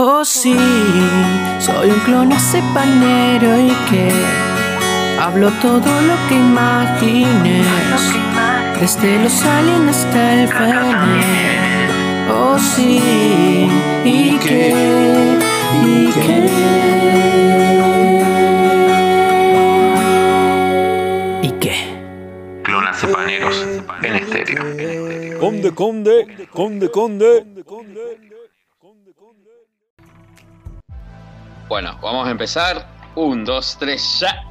Oh sí, soy un clon panero y que hablo todo lo que imagines, desde los aliens hasta el Fener. Oh sí, y que, y que. ¿Y qué? Clonas paneros en estéreo. Conde, conde, conde, conde. Bueno, vamos a empezar. Un, dos, tres, ya.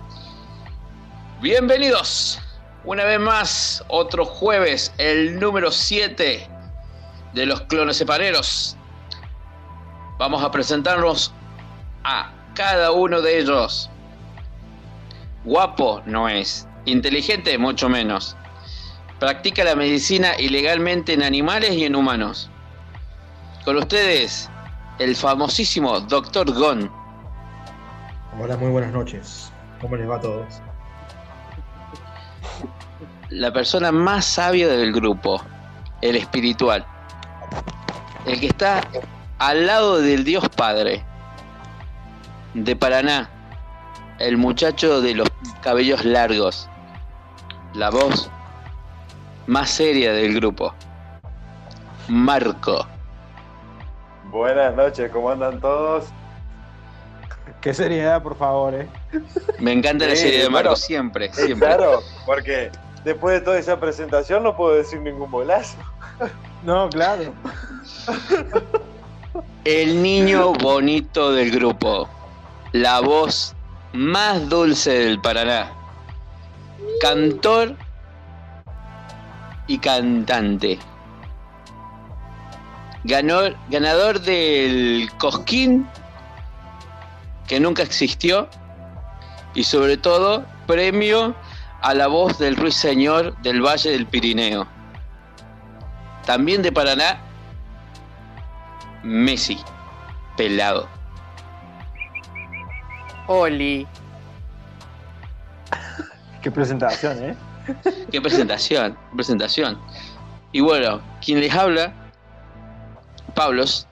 Bienvenidos. Una vez más, otro jueves, el número 7 de los clones separeros. Vamos a presentarnos a cada uno de ellos. Guapo no es, inteligente mucho menos. Practica la medicina ilegalmente en animales y en humanos. Con ustedes, el famosísimo Dr. Gon. Hola, muy buenas noches. ¿Cómo les va a todos? La persona más sabia del grupo, el espiritual. El que está al lado del Dios Padre. De Paraná. El muchacho de los cabellos largos. La voz más seria del grupo. Marco. Buenas noches, ¿cómo andan todos? Qué seriedad, por favor, eh. Me encanta la Sí, serie de Marco siempre, Eh, siempre. Claro, porque después de toda esa presentación no puedo decir ningún bolazo. No, claro. El niño bonito del grupo. La voz más dulce del Paraná. Cantor y cantante. Ganó, ganador del Cosquín, que nunca existió. Y sobre todo, premio a la voz del ruiseñor del Valle del Pirineo. También de Paraná, Messi, pelado. Oli. Qué presentación, eh. Qué presentación, qué presentación. Y bueno, quien les habla, Pablos,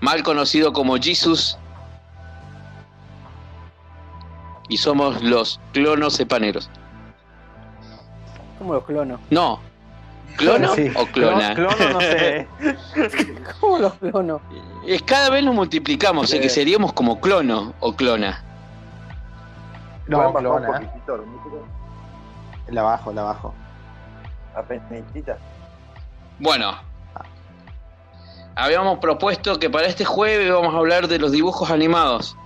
mal conocido como Jesus, y somos los clonos sepaneros. ¿Cómo los clono? No, ¿clono Sí. o clona? Clono, clono, no sé. ¿Cómo los clono? Es cada vez nos multiplicamos, o sea que seríamos como clono o clona. No, clona. La bajo, la bajo. apenitita. Bueno, habíamos propuesto que para este jueves vamos a hablar de los dibujos animados.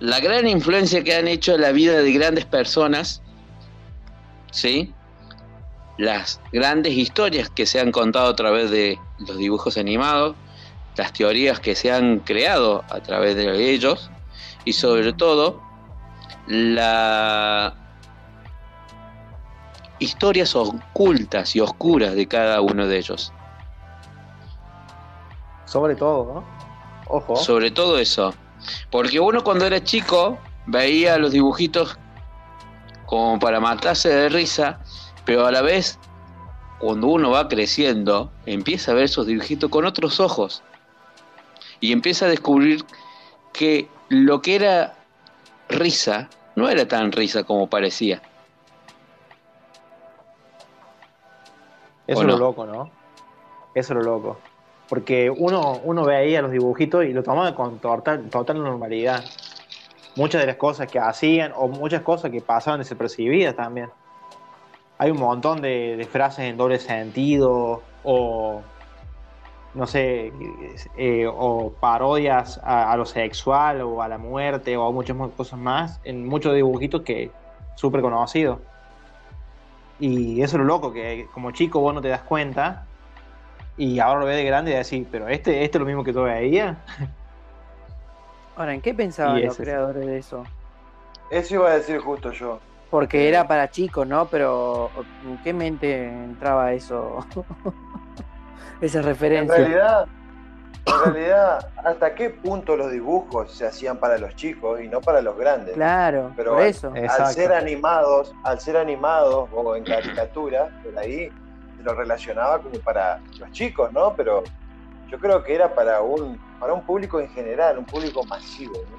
La gran influencia que han hecho en la vida de grandes personas, ¿sí? Las grandes historias que se han contado a través de los dibujos animados, las teorías que se han creado a través de ellos y sobre todo la historias ocultas y oscuras de cada uno de ellos. Sobre todo, ¿no? Ojo. Sobre todo eso. Porque uno cuando era chico veía los dibujitos como para matarse de risa, pero a la vez, cuando uno va creciendo, empieza a ver esos dibujitos con otros ojos. Y empieza a descubrir que lo que era risa no era tan risa como parecía. Eso ¿O es lo loco, ¿no? Eso es lo loco. Porque uno, uno veía los dibujitos y lo tomaba con total, total normalidad. Muchas de las cosas que hacían o muchas cosas que pasaban desapercibidas también. Hay un montón de, de frases en doble sentido o, no sé, eh, o parodias a, a lo sexual o a la muerte o muchas cosas más en muchos dibujitos que súper conocidos. Y eso es lo loco, que como chico vos no te das cuenta y ahora lo ves de grande y decís, pero este, este es lo mismo que tú veías. Ahora, ¿en qué pensaban los creadores de eso? Eso iba a decir justo yo. Porque era para chicos, ¿no? Pero ¿en qué mente entraba eso? Esa En referencia. realidad, en realidad, ¿hasta qué punto los dibujos se hacían para los chicos y no para los grandes? Claro, Pero por al- eso. eh, Al Exacto. ser animados, al ser animados o en caricatura, por ahí lo relacionaba como para los chicos, ¿no? Pero yo creo que era para un para un público en general, un público masivo. ¿no?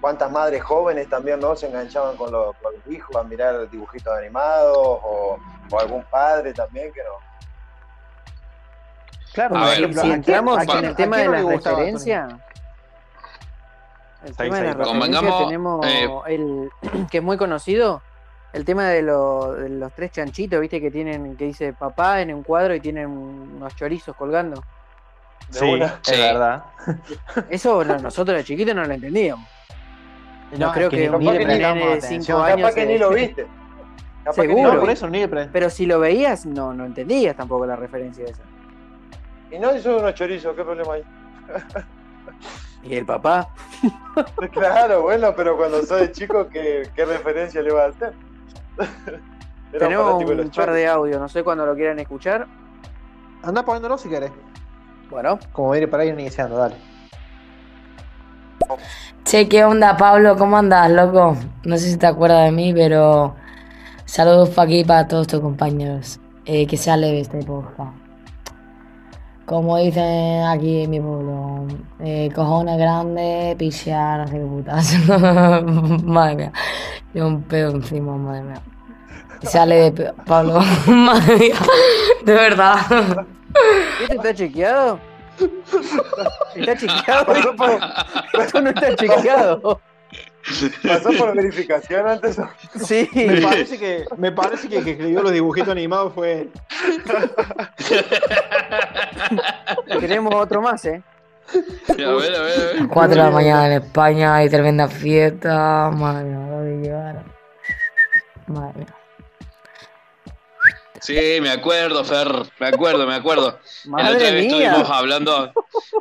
¿Cuántas madres jóvenes también no se enganchaban con los, con los hijos a mirar dibujitos animados o, o algún padre también que no? Claro, A por ver, ejemplo, si ¿a entramos en el tema de la referencia, el Sí, tema de la referencia tenemos eh, el que es muy conocido, el tema de, lo- de los tres chanchitos, viste que tienen, que dice papá en un cuadro y tienen unos chorizos colgando. De Sí, una. es Sí. verdad. Eso no- nosotros de chiquitos no lo entendíamos. No, creo es que ni- un ni le nene prestamos de años Capaz que ni lo viste. Capaz que ni Seguro. lo por eso ni le Pero si lo veías, no, no entendías tampoco la referencia esa. Y no hizo unos chorizos, ¿qué problema hay? Y el papá, Claro, bueno, pero cuando sos chico, ¿qué, qué referencia le vas a hacer? Tenemos un par de audios, no sé cuándo lo quieran escuchar. Anda poniéndolo si querés. Bueno, Como ir para ir iniciando, dale. Che, ¿qué onda, Pablo? ¿Cómo andas, loco? No sé si te acuerdas de mí, pero saludos para aquí para todos tus compañeros. Eh, que sea leve esta época. Como dicen aquí en mi pueblo, eh, cojones grandes, pichar, no sé qué putas. madre mía, y un pedo encima, madre mía. Que sea leve, pe- Pablo. madre mía, de verdad. ¿este está chequeado? ¿Está chequeado? Esto no está chequeado. ¿Pasó por verificación antes? Sí. Me parece que, me parece que el que escribió los dibujitos animados fue él. Tenemos otro más, ¿eh? A ver, a ver, a ver. 4 de la mañana en España, hay tremenda fiesta. Madre mía. Madre mía. Sí, me acuerdo, Fer, me acuerdo, me acuerdo. la otra Madre vez mía. estuvimos hablando,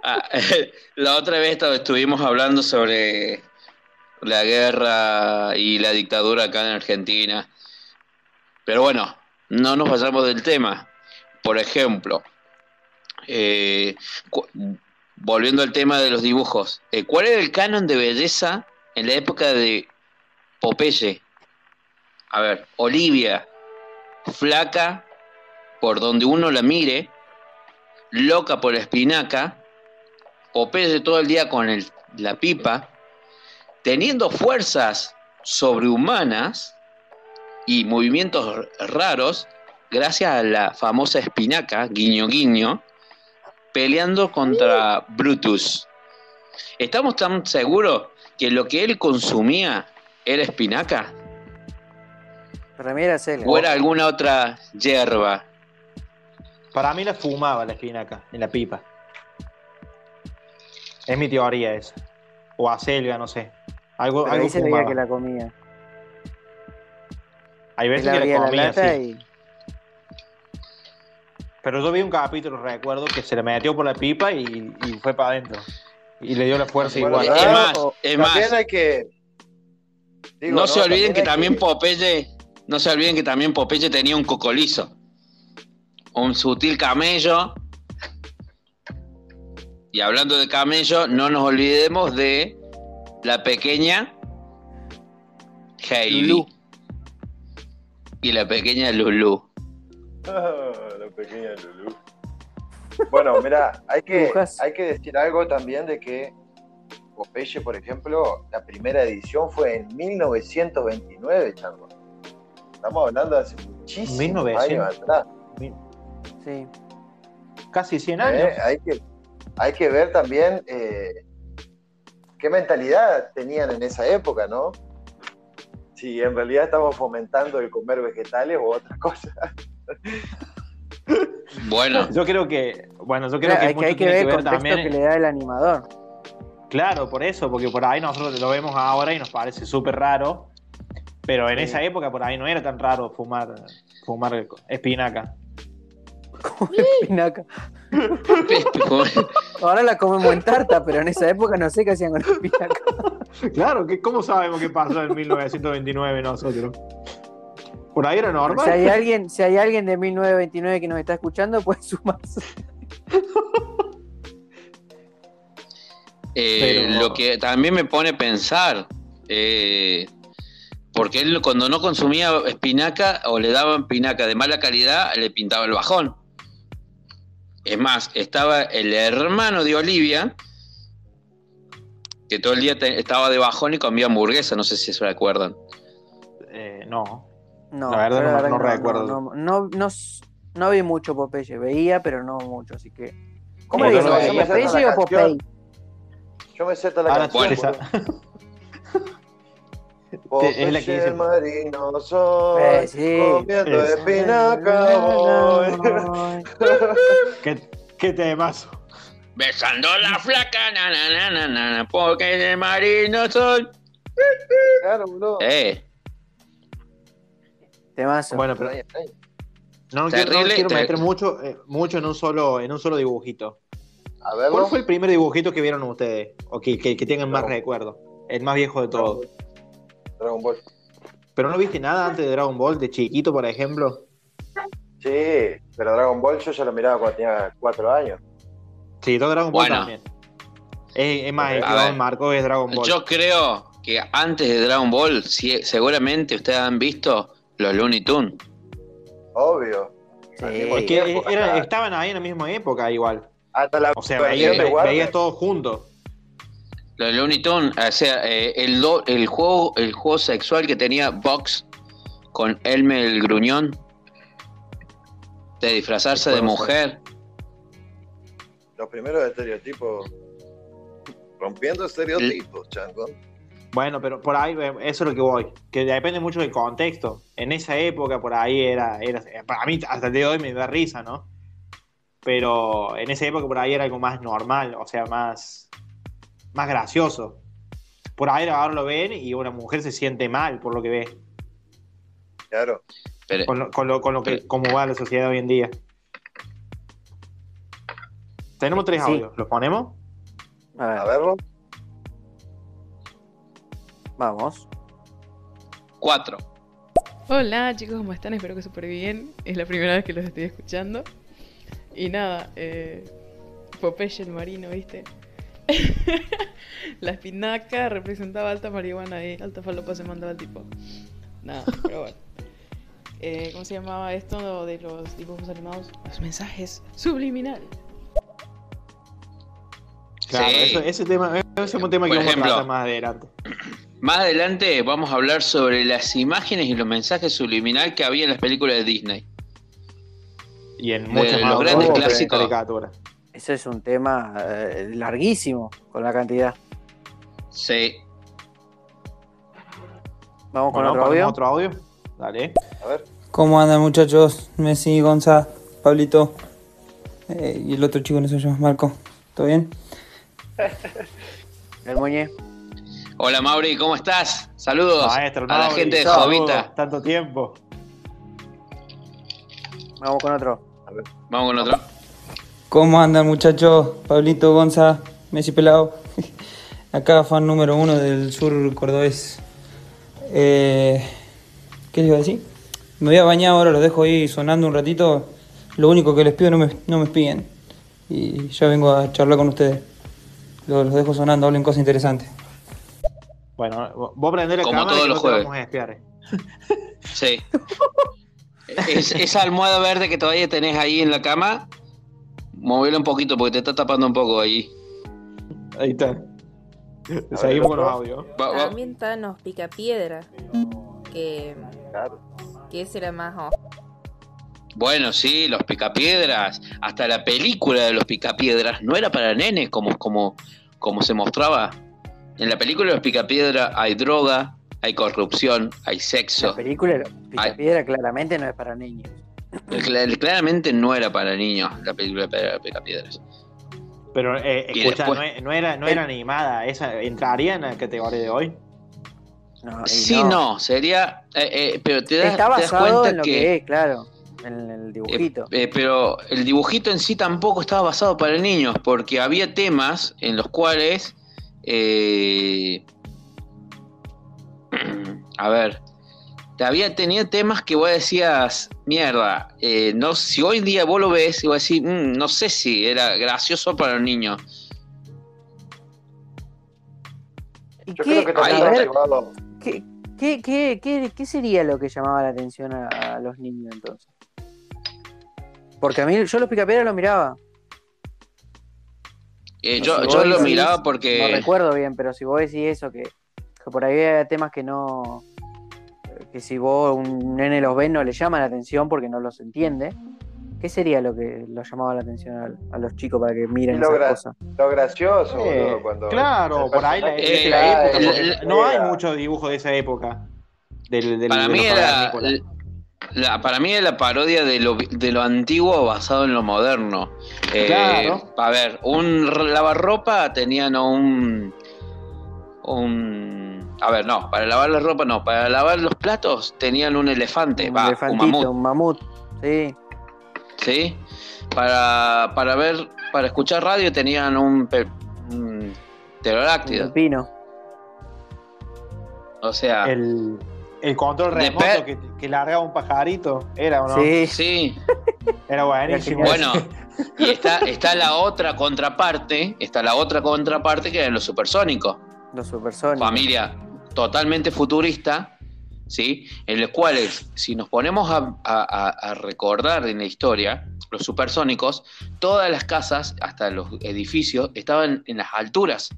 ah, la otra vez estu- estuvimos hablando sobre la guerra y la dictadura acá en Argentina. Pero bueno, no nos vayamos del tema. Por ejemplo, eh, volviendo al tema de los dibujos, eh, ¿cuál era el canon de belleza en la época de Popeye? A ver, Olivia, flaca por donde uno la mire, loca por la espinaca, Popeye todo el día con el- la pipa, teniendo fuerzas sobrehumanas y movimientos raros, gracias a la famosa espinaca, guiño guiño, peleando contra Brutus. ¿Estamos tan seguros que lo que él consumía era espinaca? Para mí era. ¿O era alguna otra hierba? Para mí la fumaba la espinaca en la pipa. Es mi teoría esa. O acelga, no sé. Algo, Pero algo ahí se veía que la comía. Hay veces que la comía, lata sí. y. Pero yo vi un capítulo, recuerdo, que se le metió por la pipa y, y fue para adentro. Y le dio la fuerza Bueno, igual. Es Ah, más, es más, hay que. digo, no se olviden que también Popeye, no se olviden que también Popeye tenía un cocolizo, un sutil camello. Y hablando de camello, no nos olvidemos de la pequeña Heidi Lulú. y la pequeña Lulu. Ah, la pequeña Lulú. Bueno, mira, hay que, hay que decir algo también de que Popeye, por ejemplo, la primera edición fue en 1929, chango. Estamos hablando de hace muchísimos 1900. años atrás. Sí. Casi 100 años. ¿eh? Hay, que, hay que ver también eh, qué mentalidad tenían en esa época, ¿no? Si en realidad estamos fomentando el comer vegetales o otras cosas. Bueno, Yo creo que, bueno, yo creo Claro, que hay, que, mucho hay que ver el que ver contexto también. que le da el animador. Claro, por eso, porque por ahí nosotros lo vemos ahora y nos parece súper raro, pero en Sí. esa época por ahí no era tan raro fumar, fumar espinaca. Espinaca. Ahora la comemos en tarta, pero en esa época no sé qué hacían con la espinaca. Claro, que ¿cómo sabemos qué pasó en 1929 nosotros? Por ahí era normal. Si hay alguien, si hay alguien de 1929 que nos está escuchando, puede sumarse. Eh, Pero- Lo que también me pone a pensar, eh, porque él cuando no consumía espinaca o le daban espinaca de mala calidad, le pintaba el bajón. Es más, estaba el hermano de Olivia Que todo el día te- estaba de bajón y comía hamburguesa, no sé si se recuerdan. Eh, no. No, La verdad no- que no recuerdo. No, no, no, no vi mucho Popeye, veía, pero no mucho, así que. ¿Cómo le no ¿Popeye o Popeye? Yo me sé toda la Ahora canción. Es la que dice- el marino soy, Eh, sí. comiendo Es. espinaca voy. ¿Qué, qué temazo? Besando la flaca, na, na, na, na, na, na, porque de marino soy. Claro, boludo. Eh, Temazo. Bueno, pero no quiero, no Terrible, quiero te- meter mucho, eh, mucho en un solo, en un solo dibujito. A verlo. ¿Cuál fue el primer dibujito que vieron ustedes? O que, que, que tengan más recuerdo. El más viejo de todos. Dragon Ball. ¿Pero no viste nada antes de Dragon Ball, de chiquito, por ejemplo? Sí, pero Dragon Ball yo ya lo miraba cuando tenía cuatro años. Sí, todo Dragon Ball Bueno. también. Es, es más, el que marcó es Dragon Ball. yo creo que antes de Dragon Ball, sí, seguramente ustedes han visto los Looney Tunes. Obvio. Sí. Es que era- estaban ahí en la misma época igual. Hasta la O sea, veías, veías todos juntos. Los Looney Tunes, o sea, eh, el, do- el, juego, el juego sexual que tenía Box con Elmer el Gruñón, de disfrazarse de mujer. Los primeros estereotipos. Rompiendo estereotipos, chango. Bueno, pero por ahí, eh, eso es lo que voy. Que depende mucho del contexto. En esa época, por ahí era. era para mí, hasta el día de hoy me da risa, ¿no? Pero en esa época, por ahí era algo más normal, o sea, más. Más gracioso. Por ahí ahora lo ven y una mujer se siente mal por lo que ve. Claro. Pero, Con lo, con lo, con lo que. cómo va la sociedad hoy en día. Tenemos tres Sí. audios. ¿Los ponemos? A ver, A verlo. vamos. cuatro. Hola chicos, ¿cómo están? Espero que súper bien. Es la primera vez que los estoy escuchando. Y nada, eh, Popeye el marino, ¿viste? la espinaca representaba alta marihuana y alta falopa se mandaba el tipo. Nada, pero bueno. Eh, ¿Cómo se llamaba esto de los dibujos animados? Los mensajes subliminales. Claro, Sí. eso- ese tema ese es un tema que Por vamos ejemplo. a tratar más adelante. Más adelante vamos a hablar sobre las imágenes y los mensajes subliminales que había en las películas de Disney. Y en De muchas los más grandes clásicos. Ese es un tema eh, larguísimo con la cantidad. Sí. Vamos con Bueno, otro audio. otro audio. Dale. A ver. ¿Cómo andan muchachos? Messi, Gonza, Pablito eh, y el otro chico no sé yo, Marco. ¿Todo bien? El Muñe. Hola Mauri, ¿cómo estás? Saludos Maestro, a la gente de saludos, Jovita. Tanto tiempo. Vamos con otro. Vamos con otro. ¿Cómo andan muchachos? Pablito, Gonza, Messi Pelado. Acá fan número uno del sur cordobés. Eh, ¿Qué les iba a decir? Me voy a bañar ahora, los dejo ahí sonando un ratito. Lo único que les pido no me, no me espíen. Y ya vengo a charlar con ustedes. Los, los dejo sonando, hablen cosas interesantes. Bueno, vos prendés la Como cámara todos y los no te jueves. vamos a espiar. eh. Sí. Es- esa almohada verde que todavía tenés ahí en la cama, movela un poquito porque te está tapando un poco ahí. Ahí está. Seguimos con los audios. Va- va- También están los picapiedra, que, Claro. que ese era más... oh, Bueno, sí, los picapiedras, hasta la película de los picapiedras no era para nenes como, como, como se mostraba. En la película de los picapiedras hay droga, hay corrupción, hay La sexo. película Picapiedra claramente no es para niños. Cla- Claramente no era para niños la película de picapiedras. Pero eh, escucha, después- no, e- no era, no era animada. ¿Esa entraría en la categoría de hoy? No, Sí, no, sería. eh, eh, pero te das, Está te das basado cuenta en lo que... que. es, claro. En el dibujito. Eh, eh, pero el dibujito en sí tampoco estaba basado para niños, porque había temas en los cuales. eh, a ver. Te Había tenido temas que vos decías, mierda, eh, no, si hoy en día vos lo ves y vos decís, "Mm, no sé si era gracioso para los niños. ¿Y Yo qué, creo que ver. ¿qué, qué, qué, qué, qué sería lo que llamaba la atención a, a los niños entonces? Porque a mí, yo los picapiedras los miraba. Eh, No, yo si yo vos lo decís- miraba No porque. recuerdo bien, pero si vos decís eso, que, que por ahí hay temas que no. Que si vos un nene los ves no le llama la atención porque no los entiende. ¿Qué sería lo que los llamaba la atención a, a los chicos para que miren lo, gra- cosas? lo gracioso, Eh, boludo, cuando claro, por ahí la, Eh, la época, no hay pega. muchos dibujos de esa época. Del, del- Para de mí era. la- para mí es la parodia de lo, de lo antiguo basado en lo moderno. Eh, Claro. A ver, un lavarropa tenían un. Un. A ver, no, para lavar la ropa no, para lavar los platos tenían un elefante, un un mamut, un mamut. Sí. ¿sí? Para, para ver, para escuchar radio tenían un, pe- un Un pterodáctilo. pepino. O sea, El, el control remoto que, que largaba un pajarito. Era o no? Sí. sí. Era buenísimo. Bueno, y está, está la otra contraparte, está la otra contraparte que eran los supersónicos. Los supersónicos. familia totalmente futurista, ¿sí? En los cuales, si nos ponemos a, a- a- a recordar en la historia, los supersónicos, todas las casas, hasta los edificios, estaban en las alturas.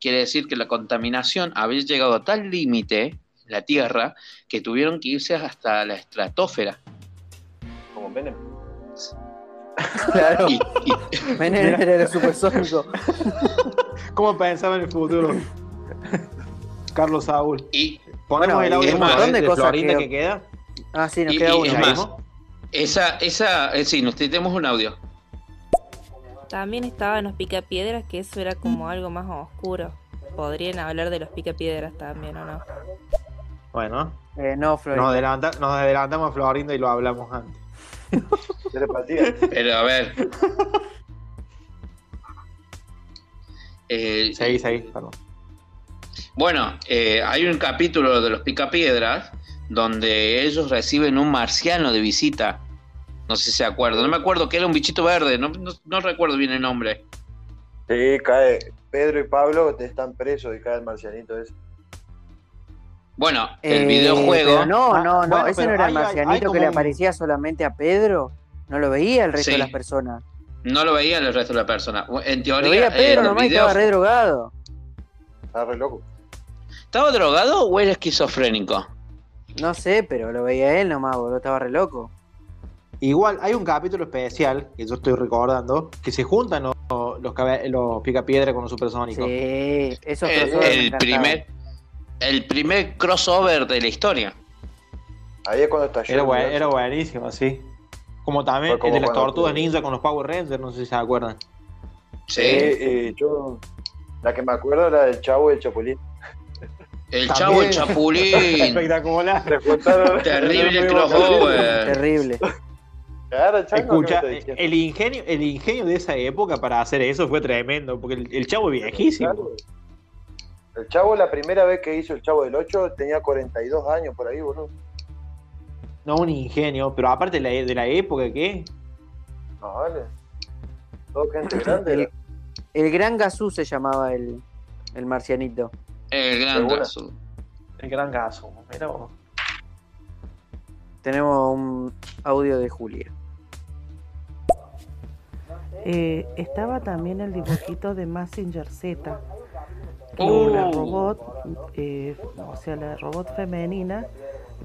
Quiere decir que la contaminación había llegado a tal límite en la Tierra que tuvieron que irse hasta la estratosfera. Como Menem. Claro. Y, era el supersónico. ¿Cómo pensaba en el futuro? Carlos Saúl. y Ponemos Bueno, el audio un más montón de de cosas Florinda que- que, queda. Ah, sí, nos Y- queda y- uno. es esa, esa, eh, sí, nos tenemos un audio. También estaban los picapiedras, que eso era como algo más oscuro. Podrían hablar de los picapiedras también, ¿o no? Bueno, Eh, no, nos, Florinda. adelanta- nos adelantamos a Florinda y lo hablamos antes. Pero a ver. Eh, Seguí, seguí, perdón. Bueno, eh, hay un capítulo de los Picapiedras donde ellos reciben un marciano de visita. No sé si se acuerdan. No me acuerdo que era un bichito verde. No, no- no recuerdo bien el nombre. Sí, cae. Pedro y Pablo te están presos y cae el marcianito ese. Bueno, el Eh, videojuego. no, no, no. bueno, ese no era el hay- marcianito hay que le un- aparecía solamente a Pedro. No lo veía el resto Sí. de las personas. No lo veía el resto de la persona. En Lo teoría, veía Pedro el nomás estaba re drogado. Está re loco. ¿Estaba drogado o era esquizofrénico? No sé, pero lo veía él nomás, boludo. Estaba re loco. Igual hay un capítulo especial que yo estoy recordando que se juntan los, los, los picapiedra con los supersónicos. Sí, esos El, el primer, el primer crossover de la historia. Ahí es cuando estalló. Era, buen- era buenísimo, sí. Como también como el de las tortugas ninja con los Power Rangers, no sé si se acuerdan. Sí. Eh, yo. La que me acuerdo era del chavo y el chapulín. El También. chavo, el chapulín. Espectacular. Terrible el crossover. Terrible. Claro, Escucha, ¿qué el ingenio, el ingenio de esa época para hacer eso fue tremendo, porque el, el chavo es viejísimo. Claro. El chavo, la primera vez que hizo el chavo del 8, tenía 42 años por ahí, boludo. No un ingenio, pero aparte de la, de la época que No, vale. Todo gente grande. El Gran Gazú se llamaba el, el marcianito. El gran Segura. caso. el gran caso. Mira vos. Tenemos un audio de Julia. Eh, estaba también el dibujito de Massinger Z, que Oh. la robot, eh, o sea, la robot femenina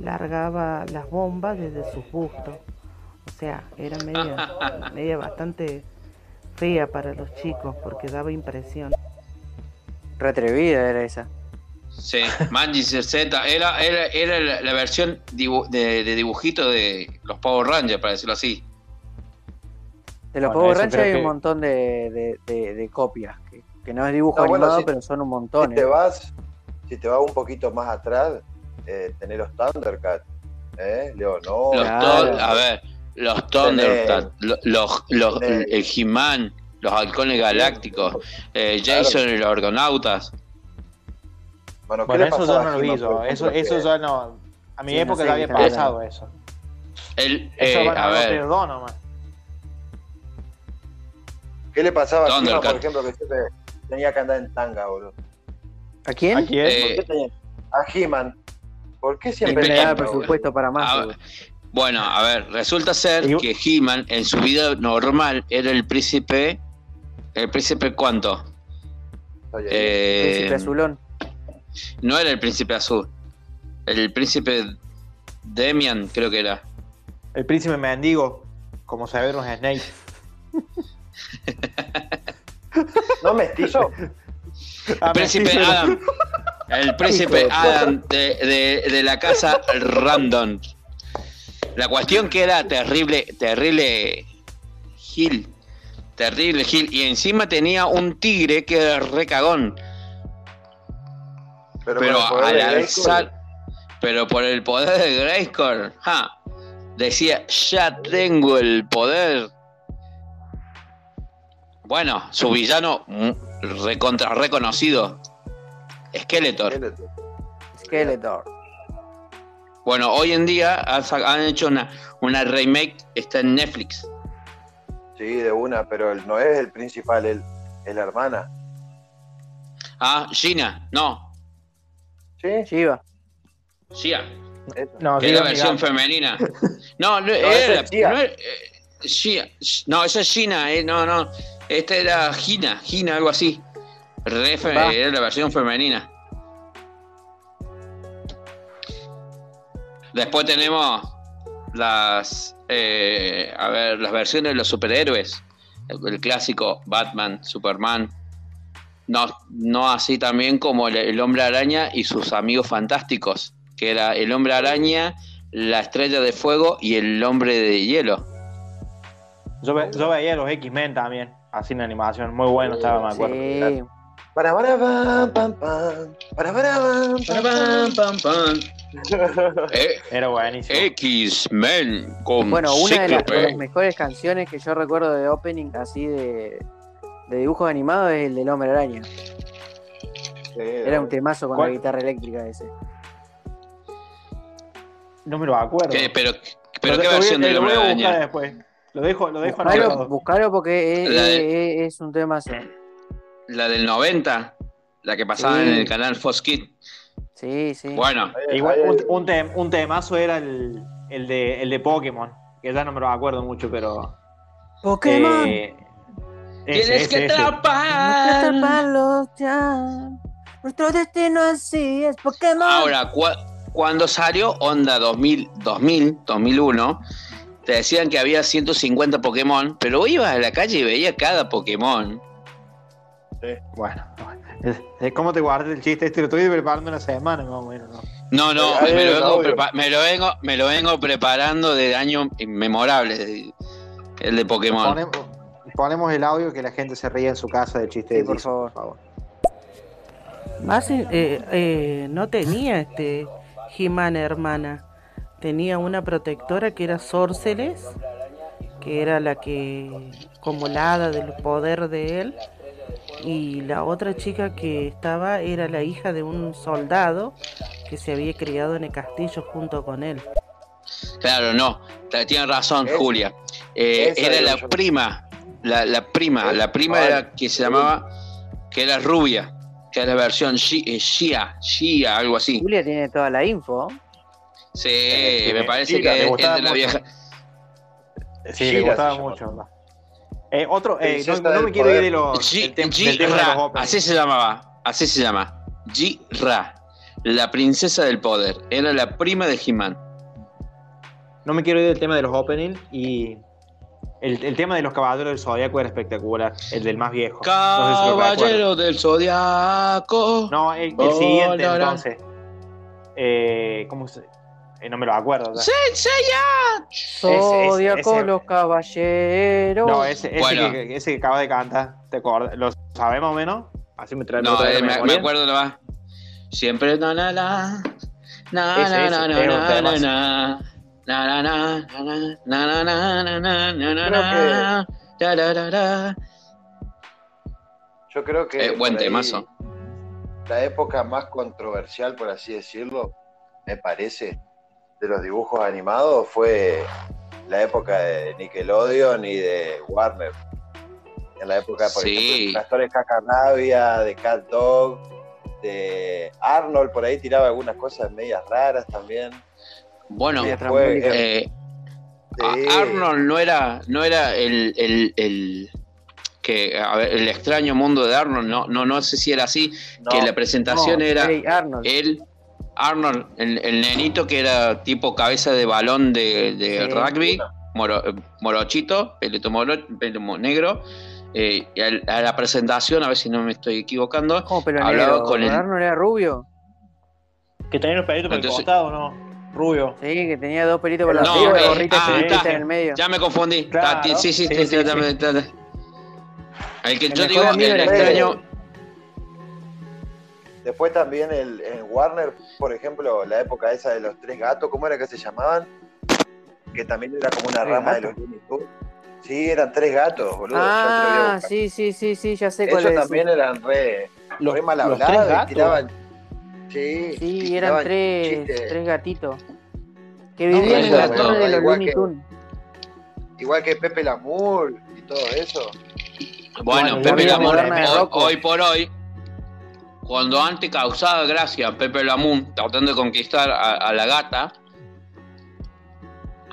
largaba las bombas desde sus bustos. O sea, era media, media bastante fea para los chicos porque daba impresión. Re atrevida era esa. Sí, Manchester Z era, era, era la, la versión dibu- de, de dibujito de los Power Rangers, para decirlo así. De los Bueno, Power Rangers hay un montón de, de- de- de copias. Que, que no es dibujo No, bueno, animado, si- pero son un Si montón. te ¿eh? vas, si te vas un poquito más atrás, eh, tenés los Thundercats, ¿eh? Leonor. Los Claro. Thun- a ver, los Thundercats, lo- los, los, el He-Man, los halcones galácticos, eh, Jason y los argonautas. Bueno, ¿qué Bueno, eso ya no lo vi yo. Eso, eso que- ya no. A mi Sí, no época sé ya había pasado eso. El, Eso eh, van a ver, perdón nomás. ¿Qué le pasaba a He-Man, Thundercat. por ejemplo, que siempre tenía que andar en tanga, boludo? ¿A quién? ¿A quién? Eh, ¿Por qué tenía? A He-Man. ¿Por qué siempre le da en tanga, boludo? presupuesto para más. a- boludo. bueno, a ver, resulta ser Y- que He-Man en su vida normal era el príncipe, el príncipe cuánto? Eh, Príncipe Azulón. no era el príncipe azul. El príncipe Demian, creo que era. El príncipe mendigo, como Severus Snape. ¿No mestizo? Ah, El príncipe mestizo. Adam. El príncipe Adam de, de- de la casa Random. La cuestión que era terrible, terrible Gil. Terrible Gil. Y encima tenía un tigre que era recagón. Pero, Pero, el poder al alzar. Pero por el poder de Grayskull. ja, decía, ya tengo el poder. Bueno, su villano mm, recontra reconocido. Skeletor. Skeletor. Skeletor. Bueno, hoy en día han hecho una, una remake, está en Netflix. Sí, de una, pero él no es el principal, él es la hermana. Ah, Gina, no, ¿Sí? Chiva. Gia. No, que es la versión femenina. No, no, era, es Gia. no era- eh, Gia, no, esa es Gina, eh, no, no, esta era Gina, Gina, algo así. Re era la versión femenina. Después tenemos las, eh, a ver, las versiones de los superhéroes. El, el clásico Batman, Superman. No, no así también como el, el Hombre Araña y sus amigos fantásticos, que era el Hombre Araña, la Estrella de Fuego y el Hombre de Hielo. Yo, ve- yo veía los X-Men también, así en animación. Muy bueno estaba, me acuerdo. Sí. Para, para, pam, pam, pam. Para, para, pam, pam, pam. Eh, Era buenísimo. X-Men con Bueno, una de, las- Cíclope. de las mejores canciones que yo recuerdo de opening así de, de dibujos animados es el del Hombre Araña. Sí, Era un temazo con ¿Cuál? la guitarra eléctrica ese. No me lo acuerdo. ¿Qué? pero, pero ¿qué versión del Hombre Araña? después. Lo dejo, lo dejo Buscalo, buscalo porque es, La de- es- es un temazo. La del 90, la que pasaba Sí. en el canal Fox Kids. Sí, sí. Bueno, Igual un, un, tem- un temazo era el, el, de, el de Pokémon, que ya no me lo acuerdo mucho, pero. Pokémon. eh, tienes ese, que ese, ese. atrapar. Atraparlos ya. Nuestro destino así es Pokémon. Ahora, cua- cuando salió Onda 2000, 2000, 2001, te decían que había 150 Pokémon, pero vos ibas a la calle y veías cada Pokémon. Bueno, es- es ¿cómo te guardas el chiste? Este lo estoy preparando una semana, más o menos. ¿no? No, no, me lo, vengo me, lo vengo, me lo vengo preparando de años inmemorables, de- el de Pokémon. Ponemos, ponemos el audio que la gente se ría en su casa del chiste Sí, de por favor. por favor. Más eh, eh, no tenía este He-Man hermana. Tenía una protectora que era Sorceles, que era la que, como la hada del poder de él. Y la otra chica que estaba era la hija de un soldado que se había criado en el castillo junto con él. Claro, no, te- tienes razón, Esa- Julia. Eh, era la yo. prima, la, la prima, Eh, la prima era que se llamaba, que era rubia, que era la versión Shi- eh, Shia, Shia, algo así. Julia tiene toda la info. Sí, Eh, me eh, parece que es de la mucho. vieja. Sí, Shira le gustaba mucho. Eh, otro, eh, no, no me quiero ir de los, tem- tema de openings. así se llamaba, así se llama. Ji-Ra, la princesa del poder. Era la prima de He-Man. No me quiero ir del tema de los openings y el, el tema de los caballeros del zodiaco era espectacular, el del más viejo. No sé si. Caballero del Zodiaco. No, el, el siguiente entonces. Eh, ¿Cómo se.? Eh, no me lo acuerdo. ya. ¡Senseiya! Zodíaco, ese- los caballeros. No, ese, ese, Bueno. que, ese que acaba de cantar, ¿te acuerdas? ¿Lo sabemos o menos? Así me trae me No, eh, me, me memoria. acuerdo nomás. Siempre na na na. Na Ese, na ese, na na na na na na na na na na na na na na na na Creo na da, da, da, da. Yo creo que Eh, buen temazo. la época más controversial, por así decirlo, me parece, de los dibujos animados fue la época de Nickelodeon y de Warner. En la época, por Sí. ejemplo, de Castores Cacarrabia, de Cat Dog, de Arnold, por ahí tiraba algunas cosas medias raras también. Bueno, trambólica. eh, Sí. Arnold no era, no era el, el, el, que a ver, el extraño mundo de Arnold, no, no, no sé si era así, que la presentación No, era Hey Arnold. él, Arnold, el, el nenito que era tipo cabeza de balón de, de Sí. rugby, moro- morochito, pelito, moro, pelo negro. eh, y a, la presentación, a ver si no me estoy equivocando, ¿Cómo pelo hablaba negro? con el. Arnold era rubio. Que tenía los pelitos por el Entonces- costado, ¿no? Rubio. Sí, que tenía dos pelitos por la No, eh, gorrita ah, está. en el medio. Ya me confundí. Claro. Sí, sí, Sí, sí, sí, El que El yo digo, el era extraño. Después también el, en Warner, por ejemplo, la época esa de los tres gatos, ¿cómo era que se llamaban? Que también era como una ¿Tres rama de los Looney Tunes. Sí, eran tres gatos, boludo. Ah, sí, sí, sí, sí, ya sé cuál Ellos es. también eran re, Los, re mal los hablados tres y gatos. tiraban. Sí, Sí, eran tiraban tres, tres gatitos. Que vivían en la torre de los Looney Tunes. Igual que Pepe Lamour y todo eso. Bueno, Bueno, Pepe la vida Lamún, moderna de hoy, Rocco. hoy por hoy, cuando antes causaba gracia Pepe Lamún tratando de conquistar a, a la gata,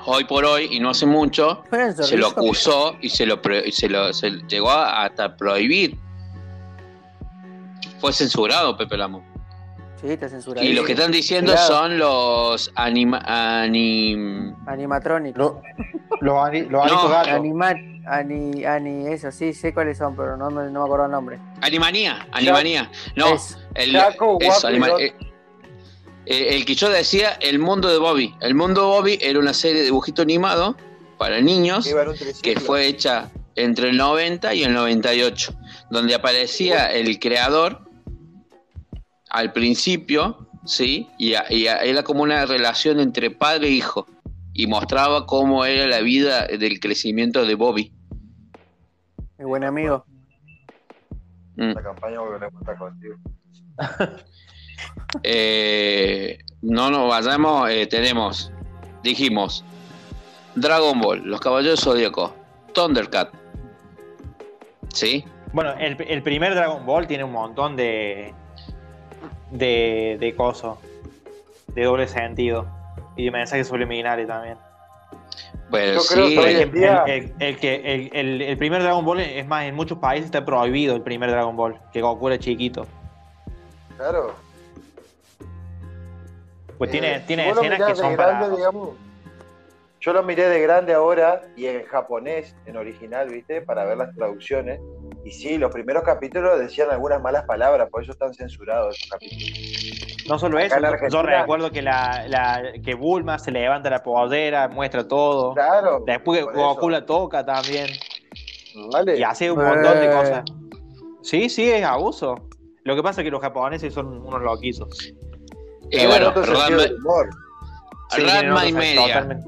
hoy por hoy, y no hace mucho, ¿No eran se lo acusó y se lo, y se lo se llegó a- hasta prohibir. Fue censurado Pepe Lamún. Sí, está censurado. Y lo que están diciendo Cuidado. son los anima, anim, Animatronics. Los, los, ani- los No, ani, ani, eso, sí, sé cuáles son, pero no me, no me acuerdo el nombre. Animanía, Animanía. No, Es- el, Chaco, guapo anima- eh, eh, el que yo decía, el mundo de Bobby. El mundo de Bobby era una serie de dibujito animado para niños Que fue hecha entre el 90 y el 98, donde aparecía el creador al principio, ¿sí? Y, a- y a- era como una relación entre padre e hijo y mostraba cómo era la vida del crecimiento de Bobby. Mi buen amigo. Mm. La campaña volveremos a estar contigo. Eh, no nos vayamos, eh, tenemos, dijimos, Dragon Ball, Los Caballeros Zodíacos, Thundercat, ¿sí? Bueno, el, el primer Dragon Ball tiene un montón de. De. de cosas. de doble sentido. Y de mensajes subliminales también. Bueno, Yo creo sí, que hoy El, en día- el- el que, el, el- el primer Dragon Ball, es más, en muchos países está prohibido el primer Dragon Ball, que Goku era chiquito. Claro. Pues Eh, tiene, si tiene escenas que son grande, para. digamos, yo lo miré de grande ahora y en japonés, en original, ¿viste? Para ver las traducciones. Y sí, los primeros capítulos decían algunas malas palabras, por eso están censurados esos capítulos. No solo Acá eso, en yo- recuerdo que la, la- que Bulma se levanta la pollera, muestra todo. Claro. Después por Goku la toca también. Vale. Y hace un montón de Eh. cosas. Sí, sí, es abuso. Lo que pasa es que los japoneses son unos loquizos. y bueno, humor. Sí, y media, totalmente.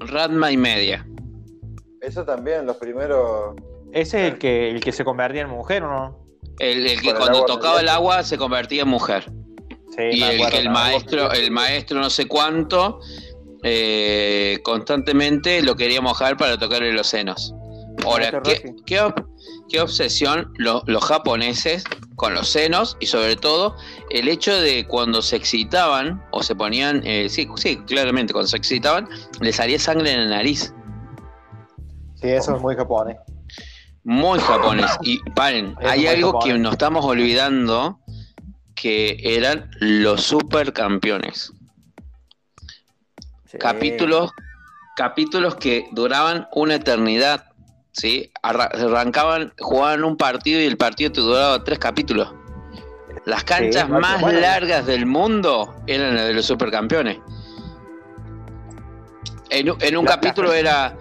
Ranma y media. Eso también, los primeros. Ese es el que, el que se convertía en mujer, ¿o no? El, el que cuando agua tocaba el agua se convertía en mujer. Sí, y el acuerdo, que el maestro, el maestro no sé cuánto, eh, constantemente lo quería mojar para tocarle los senos. Ahora, ¿qué, qué obsesión lo- los japoneses con los senos y sobre todo el hecho de cuando se excitaban o se ponían, eh, sí, sí, claramente, cuando se excitaban, les salía sangre en la nariz. Sí, eso es muy japonés. Muy japonés. Y paren, Es hay algo japonés. que nos estamos olvidando que eran los supercampeones. Sí. capítulos, capítulos que duraban una eternidad, ¿sí? Arra- arrancaban, jugaban un partido y el partido te duraba tres capítulos. Las canchas más bueno. largas del mundo eran las de los supercampeones. En, un- en un capítulo era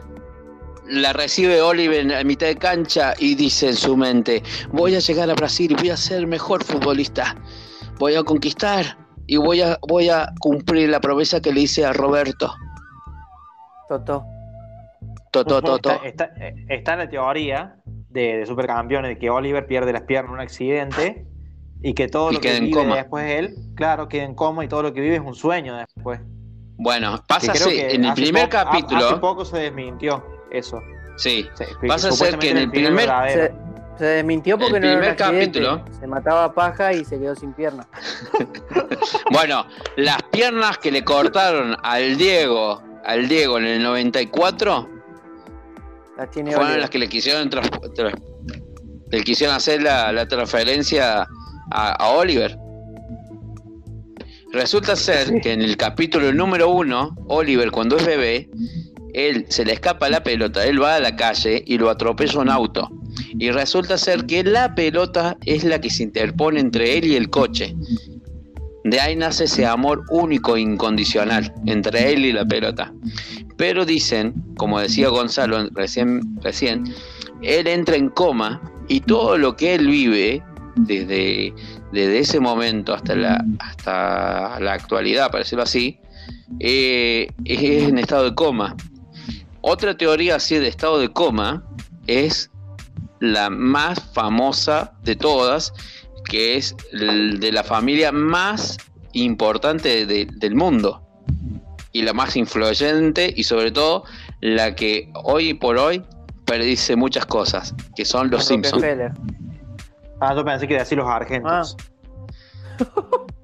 la recibe Oliver en la mitad de cancha y dice en su mente, voy a llegar a Brasil y voy a ser mejor futbolista, voy a conquistar y voy a, voy a cumplir la promesa que le hice a Roberto. Toto, Bueno, toto. Está, está- está la teoría de, de supercampeones de que Oliver pierde las piernas en un accidente y que todo Y lo que vive coma. después él, claro, queda en coma y todo lo que vive es un sueño después. Bueno, pasa así, que en el primer ha- Hace capítulo, poco se desmintió eso. sí, Se- Pasa a ser que en el primer-. Se, se desmintió porque El no era un primer capítulo. Se mataba a paja y se quedó sin pierna. bueno, las piernas que le cortaron al Diego, al Diego en el 94, Las tiene fueron Oliver. las que le quisieron le quisieron hacer la, la transferencia a, a Oliver. Resulta ser que en el capítulo número uno, Oliver cuando es bebé, él se le escapa la pelota, él va a la calle y lo atropella un auto. Y resulta ser que la pelota es la que se interpone entre él y el coche. De ahí nace ese amor único e incondicional entre él y la pelota. Pero dicen, como decía Gonzalo recién, recién, él entra en coma y todo lo que él vive desde, desde ese momento hasta la, hasta la actualidad, para decirlo así, eh, es en estado de coma. Otra teoría así de estado de coma es la más famosa de todas, que es de la familia más importante de- del mundo y la más influyente y sobre todo la que hoy por hoy predice muchas cosas, que son los Simpsons. Ah, yo pensé que iba a decir los argentos. Los argentinos.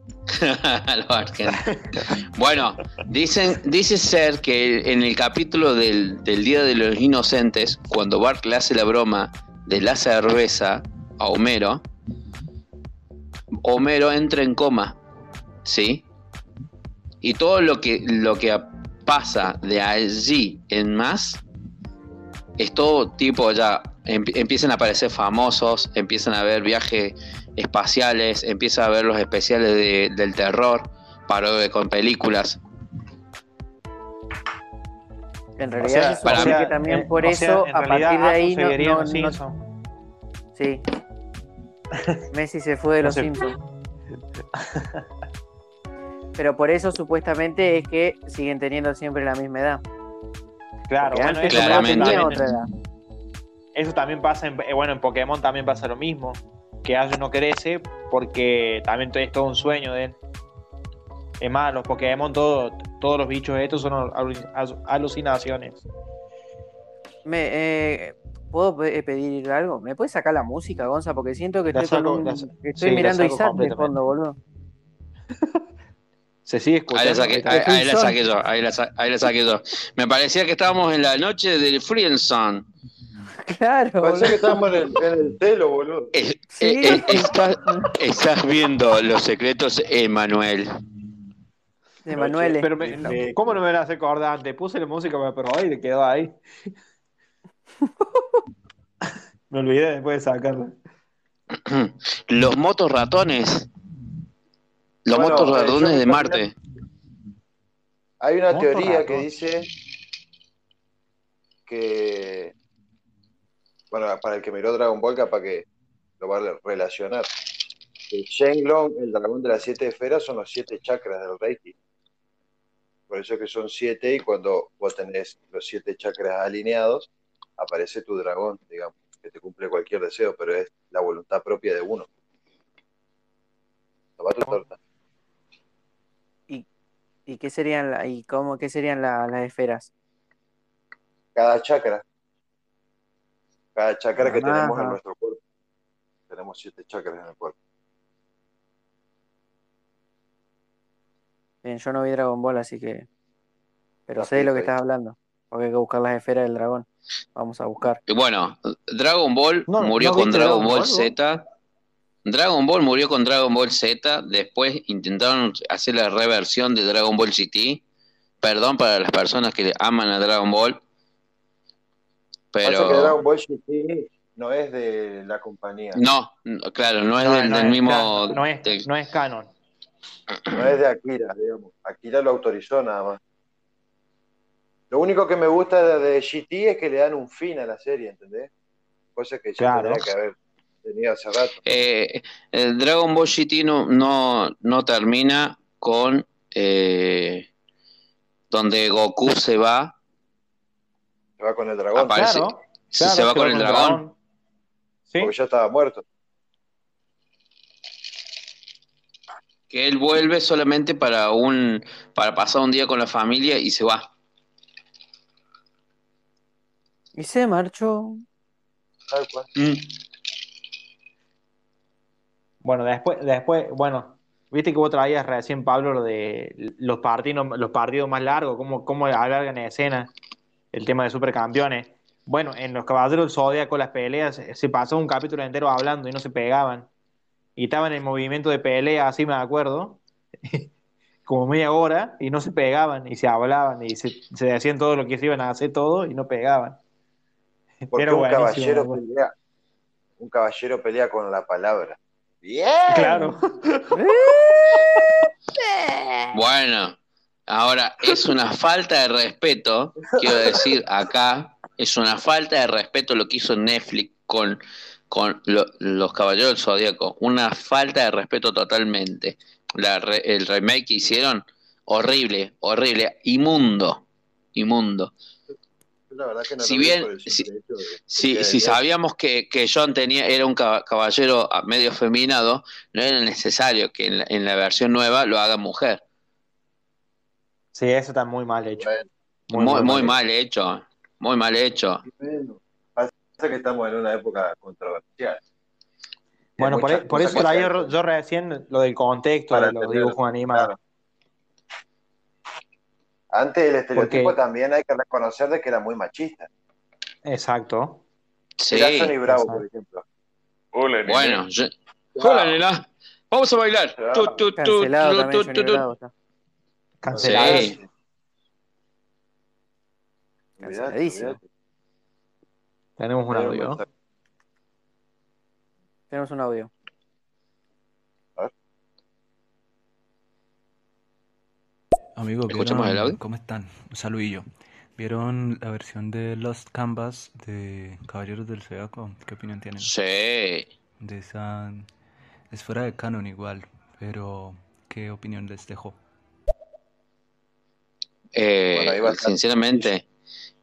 bueno, dicen, dice ser que en el capítulo del, del Día de los Inocentes, cuando Bart le hace la broma de la cerveza a Homero, Homero entra en coma, ¿sí? Y todo lo que, lo que pasa de allí en más es todo tipo ya em- empiezan a aparecer famosos, empiezan a haber viajes espaciales, empieza a ver los especiales de- del terror, parodia con películas. En realidad sea, para mí- que también eh, por sea, eso, a realidad, partir de ahí no, no- no-. Sí. Messi se fue de los. Simpsons. Pero por eso supuestamente es que siguen teniendo siempre la misma edad. Claro, Porque bueno, antes Claramente. otra edad. Eso también pasa en, eh, bueno, en Pokémon también pasa lo mismo. Que Ash no crece porque también es todo un sueño de él. Es más, los Pokémon, todo- todos los bichos estos son alu- alu- alucinaciones. Me, eh, ¿Puedo pe- pedir algo? ¿Me puedes sacar la música, Gonza? Porque siento que La estoy, con saco- un- la estoy sí, mirando Isaac de fondo, boludo. Se sigue Ahí escuchando. la saqué, ahí, ahí la saqué yo, ahí la, sa- ahí la saqué yo. Me parecía que estábamos en la noche del Friendson. Claro, Pensé que estábamos en el, en el telo, boludo. Eh, Sí. eh, estás, estás viendo los secretos, Emanuel. De Manuel. Pero me- ¿Cómo no me la hace acordar antes? Puse la música para probar y le quedó ahí. me olvidé después de sacarla. Los motos ratones. Los Bueno, motos eh, ratones de Marte. Hay una teoría que dice que, bueno, para el que miró Dragon Ball, capaz que lo va a relacionar. El Shenlong, el dragón de las siete esferas, son los siete chakras del Reiki. Por eso que son siete y cuando vos tenés los siete chakras alineados, aparece tu dragón, digamos, que te cumple cualquier deseo, pero es la voluntad propia de uno. Toma tu torta. ¿Y qué serían, la- y cómo, qué serían la- las esferas? cada chakra, cada chakra que Ajá. tenemos en nuestro cuerpo. Tenemos siete chakras en el cuerpo. Bien, yo no vi Dragon Ball, así que. Pero sé de lo que estás hablando. Porque hay que buscar las esferas del dragón. Vamos a buscar. Y Bueno, Dragon Ball No, murió ¿no con Dragon Dragon Ball? Z. Dragon Ball murió con Dragon Ball Z. Después intentaron hacer la reversión de Dragon Ball GT. Perdón para las personas que aman a Dragon Ball. Pasa que Pero Dragon Ball GT no es de la compañía, no, no, claro, no es No, del, no del es mismo. canon, no, es, no es canon. no es de Akira, digamos. Akira lo autorizó nada más. Lo único que me gusta de, de GT es que le dan un fin a la serie, ¿entendés? Cosa que ya Claro. tendría que haber tenido hace rato. Eh, el Dragon Ball GT no, no, no termina con eh, donde Goku se va, Se va con el dragón, Aparece- Claro, se, claro, se va con el dragón. Sí, porque ya estaba muerto. que él vuelve solamente para un para pasar un día con la familia y se va. Y se marchó. Tal cual. Mm. Bueno, después, después, bueno, viste que vos traías recién, Pablo, lo de los partidos, los partidos más largos, cómo, cómo alargan escenas, el tema de supercampeones. Bueno, en los Caballeros del Zodíaco las peleas se se pasó un capítulo entero hablando y no se pegaban. Y estaban en movimiento de pelea, así me acuerdo, como media hora, y no se pegaban, y se hablaban, y se, se decían todo lo que se iban a hacer todo, y no pegaban. Porque un caballero pelea, un caballero pelea con la palabra. Bien. Claro. Bueno, ahora es una falta de respeto, quiero decir acá, es una falta de respeto lo que hizo Netflix con, con lo- los Caballeros del Zodíaco. Una falta de respeto totalmente. La re- el remake que hicieron, horrible, horrible, inmundo, inmundo. La verdad que no Si bien- si- hecho de- Si, de- si sabíamos que, que John tenía, era un caba- caballero medio feminado, no era necesario que en la, en la versión nueva lo haga mujer. Sí, eso está muy mal hecho. Muy, Muy, muy, muy mal mal hecho, muy mal hecho. Bueno, pasa que estamos en una época controversial. Bueno, por, muchas e- por eso traía yo recién lo del contexto Para de los entender, dibujos animados. claro. Antes el estereotipo Porque- también hay que reconocer de que era muy machista. Exacto. Sí. Johnny Bravo, exacto. por ejemplo. Hola. Bueno, yo- hola nena, vamos a bailar. Tu, tu, tu, Cancelado. Sí. Canceladísimo. Tenemos un audio. Tenemos un audio. Amigo, ¿Escuchamos ¿vieron- el audio? ¿Cómo están? Un saludillo. ¿Vieron la versión de Lost Canvas de Caballeros del Zodiaco? ¿Qué opinión tienen? Sí. De esa... Es fuera de canon igual, pero ¿qué opinión les dejó? Eh, Bueno, sinceramente,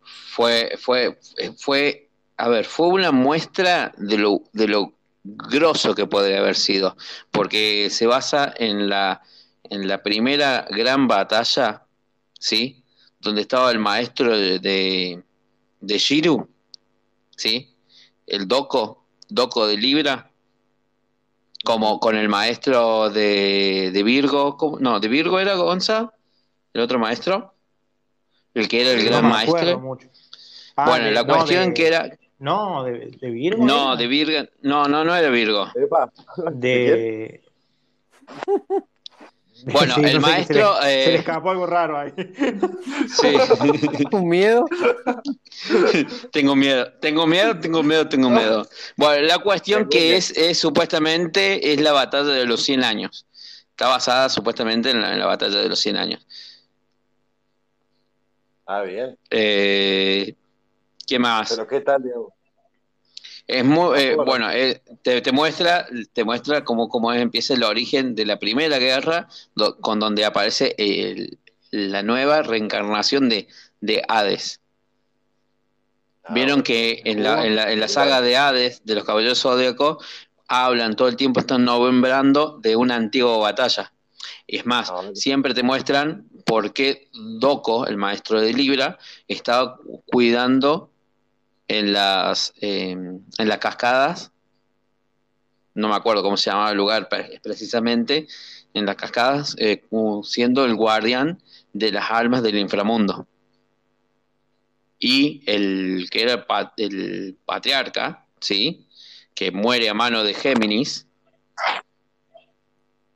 fue, fue, fue, a ver, fue una muestra de lo, de lo grosso que podría haber sido, porque se basa en la, en la primera gran batalla, ¿sí? Donde estaba el maestro de, de, de Shiru, ¿sí? El Doko, Doko de Libra, como con el maestro de, de Virgo, ¿cómo? no, de Virgo era Gonza, el otro maestro, el que era el No gran maestro. mucho. Ah, bueno, de- la no, cuestión de- que era, No, de, de Virgo. no, era. de Virgo, no, no, no era Virgo. De. Bueno, Sí, el no sé, que se le- maestro, Se le, eh, escapó algo raro ahí. sí. ¿Un miedo? tengo miedo, tengo miedo, tengo miedo, tengo miedo. Bueno, la cuestión que es, es supuestamente es la batalla de los 100 años. Está basada supuestamente en la, en la batalla de los 100 años. Ah, bien. Eh, ¿Qué más? Pero ¿qué tal, Diego? Es muy, eh, Bueno. eh, te, te muestra, te muestra cómo, cómo empieza el origen de la primera guerra, do- con donde aparece el- la nueva reencarnación de, de Hades. Ah, Vieron que en la, en la, en la saga de Hades, de los Caballeros Zodíacos, hablan todo el tiempo, están nombrando de una antigua batalla. Y es más, Ah, siempre te muestran por qué Doko, el maestro de Libra, estaba cuidando en las, eh, en las cascadas, no me acuerdo cómo se llamaba el lugar pre- precisamente, en las cascadas, eh, siendo el guardián de las almas del inframundo. Y el que era el patriarca, ¿sí? que muere a mano de Géminis,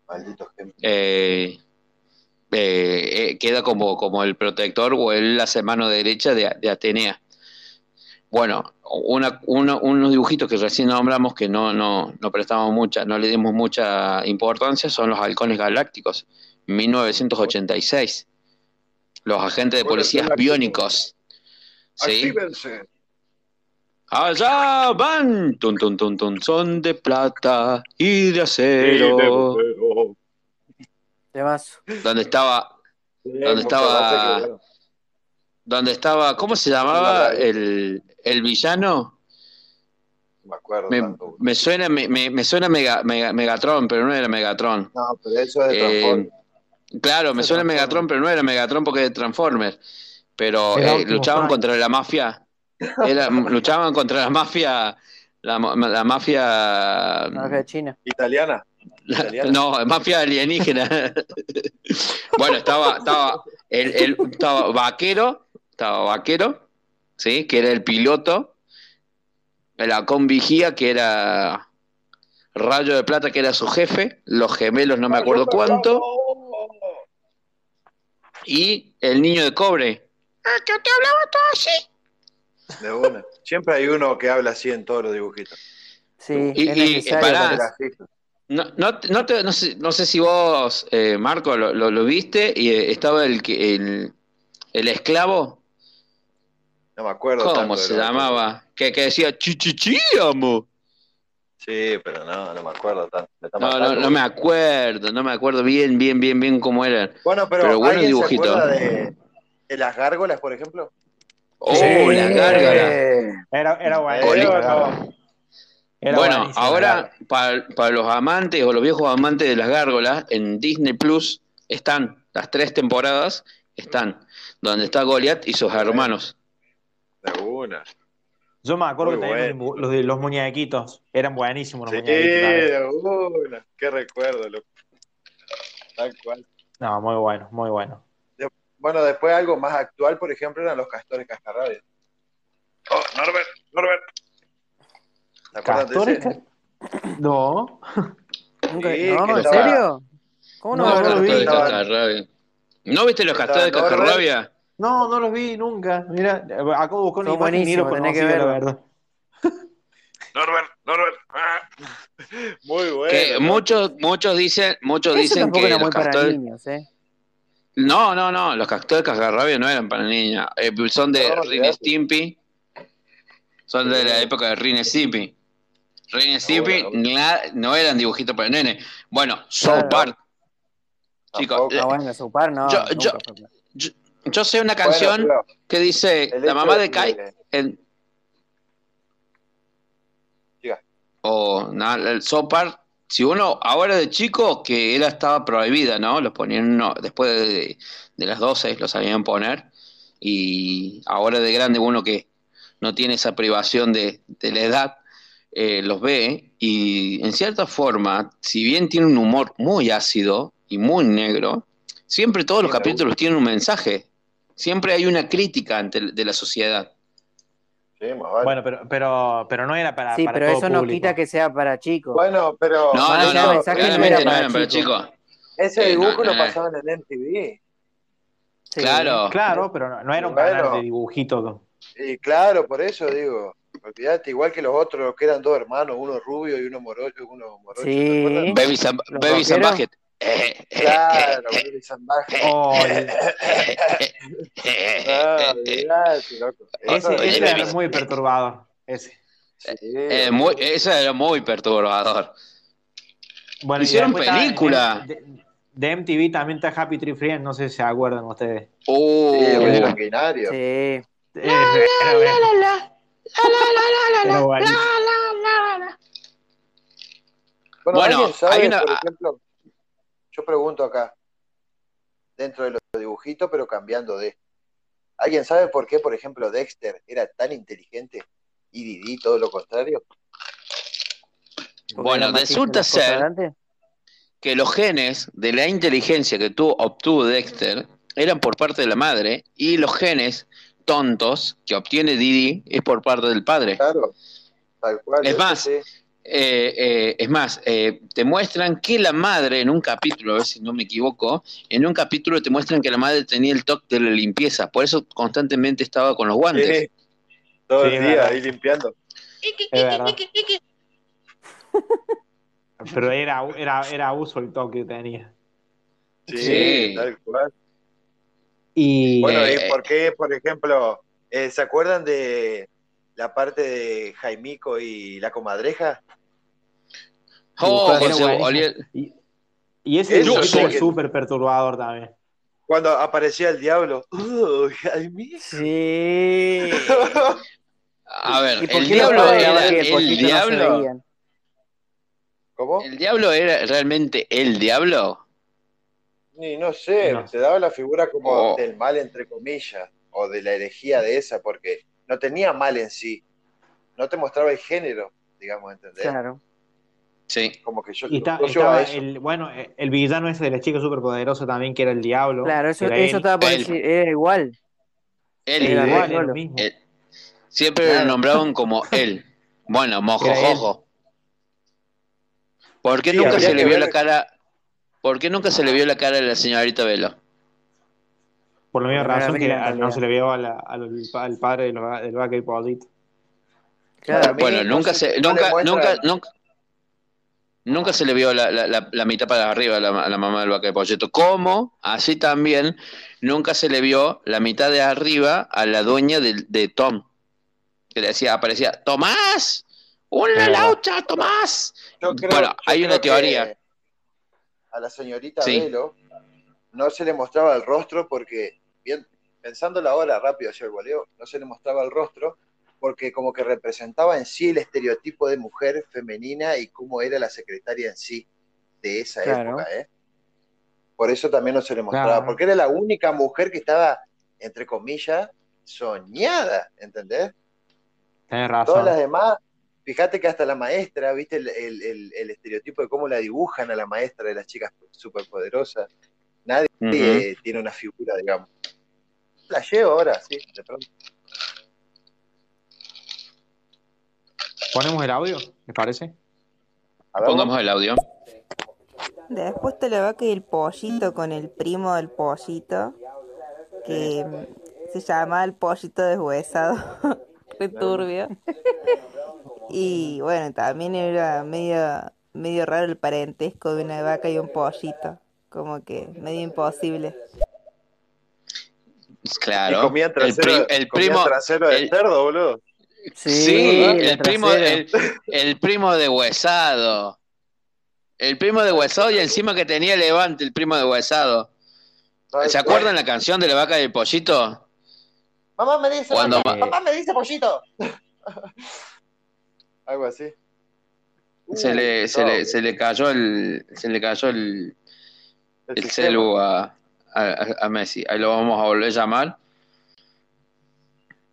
Maldito Géminis. eh, eh, eh, queda como, como el protector o él hace mano derecha de, de Atenea. Bueno, una, unos dibujitos que recién nombramos que no, no, no prestamos mucha, no le dimos mucha importancia son los halcones galácticos, 1986. Los agentes de policías biónicos. ¿Sí? Allá van, tun, tun, tun, tun, son de plata y de acero. Temazo. Donde estaba, Sí, ¿Dónde muchas estaba? gracias, que, bueno, donde estaba, ¿cómo se llamaba el, el villano? no me acuerdo Me, tanto. me suena, me, me- me suena Mega- Mega- Megatron, pero no era Megatron. No, pero eso es de Eh, Transformers. claro, me suena. Megatron, pero no era Megatron porque es de Transformers. Pero eh, luchaban contra la mafia. Era, luchaban contra la mafia. La, ma- la mafia. La de China. Italiana. La- no, mafia alienígena. bueno, estaba, estaba, el, el- estaba vaquero, estaba vaquero, ¿sí? Que era el piloto. El halcón vigía, que era Rayo de Plata, que era su jefe. Los gemelos, no me acuerdo cuánto. Y el niño de cobre. Ah, te hablaba todo así. De una. Siempre hay uno que habla así en todos los dibujitos. Sí, Y, es y, pará, no, no, no, te- no sé, no sé si vos, eh, Marco, lo, lo- lo viste y eh, estaba el, que- el, el esclavo, No me acuerdo. ¿cómo tanto se llamaba? Que, que decía chichichi, amo. Sí, pero no, no me acuerdo tanto. Me No, no, me acuerdo, no me acuerdo bien, bien, bien, bien cómo eran. Bueno, pero, Pero buenos ¿alguien se dibujitos. acuerda de, de las gárgolas, por ejemplo? Oh, la gárgara. Era, era bueno. Era, bueno, buenísimo, ahora para, para los amantes o los viejos amantes de las gárgolas, en Disney Plus están las tres temporadas, están donde está Goliath y sus hermanos. De una. Yo me acuerdo Muy que también bueno. los, los de los muñequitos. Eran buenísimos los Sí, muñequitos. una. Qué recuerdo, loco. Tal cual. No, muy bueno, muy bueno. De- bueno, después algo más actual, por ejemplo, eran los castores cascarrabias. Oh, Norbert, Norbert. ¿Te acuerdas de ¿Castores? ese? ca- No. Nunca- Sí, no, ¿en estaba- serio? ¿Cómo no, No, no haber lo vi. De Cascarrabia. ¿No viste los castores de. Cascarrabia? No, no los vi nunca. Mira, acabo de buscar una imagen y los tenés que conocía, la verdad. Norbert, Norbert. Ah. Muy bueno. Que ¿no? muchos, muchos dicen, muchos Eso dicen que era los muy para castores. niños, ¿eh? No, no, no, los castores de Cascarrabia no eran para niñas. Eh, son de No, Rin. Stimpy. Son de la época de Rin Stimpy. Rin Stimpy bueno. na- no eran dibujitos para nene. Bueno, South Claro. Park. Chicos, Tampoco. eh, Ah, bueno, no. Yo- nunca yo- yo, yo sé una Bueno, canción que dice el la mamá de Kai en, o na- el South Park, si uno ahora de chico que era estaba prohibida, ¿no? Los ponían no, después de, de las 12 los sabían poner y ahora de grande uno que no tiene esa privación de, de la edad eh, los ve y en cierta forma, si bien tiene un humor muy ácido y muy negro, siempre todos los capítulos tienen un mensaje, siempre hay una crítica ante de la sociedad. Sí, más vale. Bueno, pero, pero, pero no era para, Sí, para pero todo eso no público. quita que sea para chicos. Bueno, pero No, no, del no, mensaje no era no para eran para chicos. chicos. ese Eh, dibujo no, lo no, pasaban en MTV. Sí. Claro. Claro, pero no, no era un Bueno. canal de dibujitos. Y claro, por eso digo. Olvídate, igual que los otros, que eran dos hermanos, uno rubio y uno morocho, uno morocho. ¿te Sí. acuerdas? Baby Sam, ¿Los Baby Sam rockeros? Bucket. Eh, eh, Claro, Baby. Oh, el- Ah, loco. ese, ese era muy perturbador. Ese. sí, eh, muy- eso era muy perturbador. Bueno, Hicieron película. De, de MTV también está Happy Tree Friends, no sé si se acuerdan ustedes. Oh, sí, el Era- sanguinario. Sí. Eh, era- era buenísimo. Bueno, Bueno, ¿alguien sabe, hay una- por ejemplo, yo pregunto acá, dentro de los dibujitos, pero cambiando de. ¿Alguien sabe por qué, por ejemplo, Dexter era tan inteligente y Didi todo lo contrario? Porque Bueno, resulta ser- que los genes de la inteligencia que tuvo, obtuvo Dexter eran por parte de la madre y los genes tontos que obtiene Didi es por parte del padre. Claro, tal cual. Es más, sí. Eh, eh, es más, eh, te muestran que la madre en un capítulo, a ver si no me equivoco, en un capítulo te muestran que la madre tenía el toque de la limpieza, por eso constantemente estaba con los guantes. Sí, todo Sí, el es día ahí limpiando. Es. Pero era, era, era abuso el toque que tenía. Sí, Sí. tal cual. Y Bueno, Eh, ¿y por qué, por ejemplo, eh, se acuerdan de la parte de Jaimico y la comadreja? Oh, y, y ese es que- súper perturbador también. Cuando aparecía el diablo. ¡Oh, Jaimico! Sí. A ver, ¿Y por el qué diablo era que el no diablo. ¿Cómo? ¿El diablo era realmente el diablo? Ni no sé, No. te daba la figura como Oh. del mal, entre comillas, o de la herejía de esa, porque no tenía mal en sí. No te mostraba el género, digamos, ¿entendés? Claro. Sí. Como que yo Y está- yo estaba el, bueno, el villano ese de la chica superpoderosa también, que era el diablo. Claro, eso, eso él. estaba por Él. decir, era igual. El, Era Era igual, era lo mismo. el- Siempre Claro. lo nombraban como él. Bueno, mojojojo. ¿Por qué Sí, nunca se le vio ver- la cara? ¿Por qué nunca se le vio la cara a la señorita Velo? Por la misma razón que no se le vio a la- al, al padre del, del vaca y. Claro, mí Bueno, no nunca se- nunca, nunca, nunca, nunca se le vio la, la- la- la mitad para arriba a la, a la mamá del vaca de polleto. Como así también nunca se le vio la mitad de arriba a la dueña de, de Tom. Que le decía, aparecía, Tomás, una laucha, Tomás. Yo creo- bueno, yo hay creo una que teoría. A la señorita Sí. Velo no se le mostraba el rostro porque, bien, pensándolo ahora rápido hacia el voleo, no se le mostraba el rostro porque como que representaba en sí el estereotipo de mujer femenina y cómo era la secretaria en sí de esa Claro. época, ¿eh? Por eso también no se le mostraba, Claro. porque era la única mujer que estaba, entre comillas, soñada, ¿entendés? Tenés Todas razón. las demás, fíjate que hasta la maestra, viste el, el- el- el estereotipo de cómo la dibujan a la maestra de las chicas superpoderosas. Nadie eh, tiene una figura, digamos. La llevo ahora, sí, de pronto. ¿Ponemos el audio? ¿Les parece? A ver, Pongamos el audio. Después te le va que el pollito con el primo del pollito, que mm, se llama el pollito deshuesado, re turbio. Y bueno, también era medio, medio raro el parentesco de una vaca y un pollito, como que medio imposible. Claro. Y el, primo. trasero de el- cerdo, boludo. Sí, el el primo, el, primo de Huesado. El primo de Huesado y encima que tenía Levante, el primo de Huesado. ¿Se acuerdan la canción de la vaca y el pollito? Mamá me dice, Cuando vaca, ma- papá me dice pollito. Algo así. Se le, se le, se le cayó el, se le cayó el, el celu a, a, a Messi. Ahí lo vamos a volver a llamar.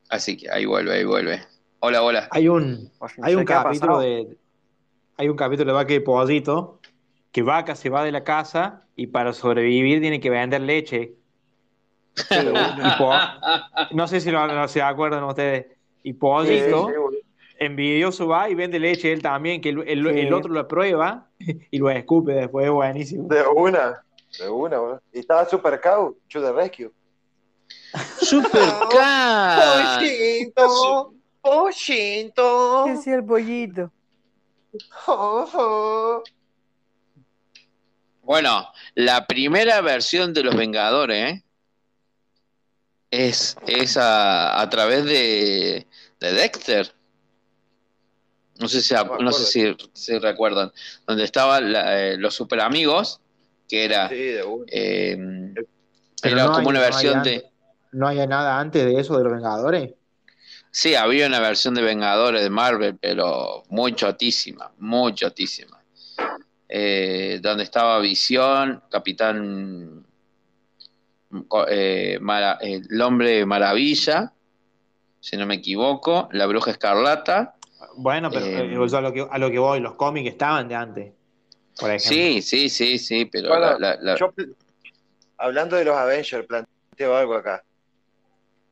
Así que ahí vuelve, ahí vuelve. Hola, hola. Hay un, hay un ¿qué ha capítulo de. Hay un capítulo de Vaca y Pollito que Vaca se va de la casa y para sobrevivir tiene que vender leche. Y Po- no sé si lo, no se acuerdan ustedes. Y Pollito, Sí, sí, boludo. Envidioso, va y vende leche él también, que el, el- Sí. el otro lo prueba y lo escupe después, es buenísimo. De una, de una, boludo. Y estaba Super Cow, the rescue. Super Cat. Pollito, pollito. ¿Qué decía el pollito? Bueno, la primera versión de los Vengadores ¿eh? es, es a, a través de, de Dexter. No sé si, No me no sé si, si recuerdan. Donde estaban eh, los super amigos, que era, Sí, eh, Pero era no como hay- una no versión antes. de. ¿No hay nada antes de eso de los Vengadores? Sí, había una versión de Vengadores de Marvel, pero muy chotísima, muy chotísima. Eh, donde estaba Visión, Capitán, eh, Mara- el Hombre Maravilla, si no me equivoco, la Bruja Escarlata. Bueno, pero Eh, eh, yo a, lo que, a lo que voy, los cómics estaban de antes. Por ejemplo. Sí, sí, sí, sí, pero Bueno, la- la- la- yo, hablando de los Avengers, planteo algo acá.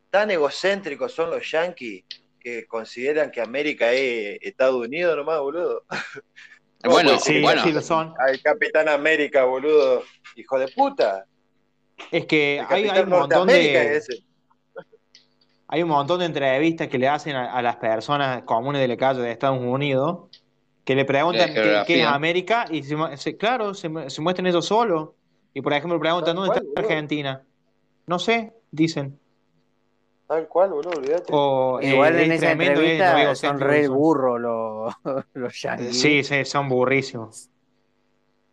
Tan egocéntricos son los yankees que consideran que América es Estados Unidos nomás, boludo. ¿Cómo Bueno, Sí, bueno. sí lo son. Al Capitán América, boludo. Hijo de puta. Es que hay, hay Capitán un montón Norteamérica de, es ese. Hay un montón de entrevistas que le hacen a, a las personas comunes de la calle de Estados Unidos que le preguntan qué, qué es. América y se, mu- se- claro, se, mu- se muestran ellos solos. Y por ejemplo preguntan dónde cual, está. Argentina. No sé, dicen. Tal cual, boludo, olvídate. O, eh, Igual en es esa tremendo, es lo entrevista son re burros los, yankees. Sí, sí, son burrísimos.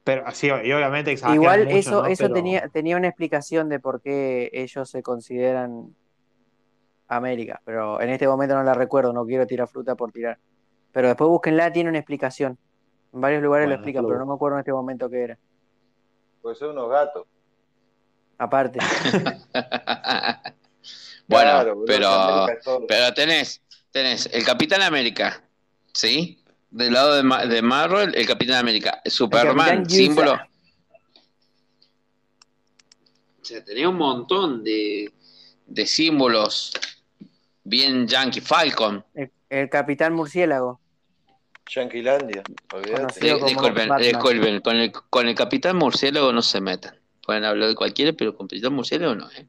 Pero así, y obviamente Igual mucho, eso, ¿no? eso Pero- tenía, tenía una explicación de por qué ellos se consideran América, pero en este momento no la recuerdo, no quiero tirar fruta por tirar. Pero después búsquenla, tiene una explicación. En varios lugares lo Bueno, explican, pero no me acuerdo en este momento qué era. Porque son unos gatos. Aparte. bueno, Claro, pero, pero tenés, tenés el Capitán América, ¿sí? Del lado de, Ma- de Marvel, el Capitán América, Superman, Capitán símbolo. O sea, tenía un montón de, de símbolos bien Yankee Falcon. El, el Capitán Murciélago. Yanquilandia, como disculpen, con el, con el Capitán Murciélago no se metan. Pueden hablar de cualquiera, pero con Capitán Murciélago no, ¿eh?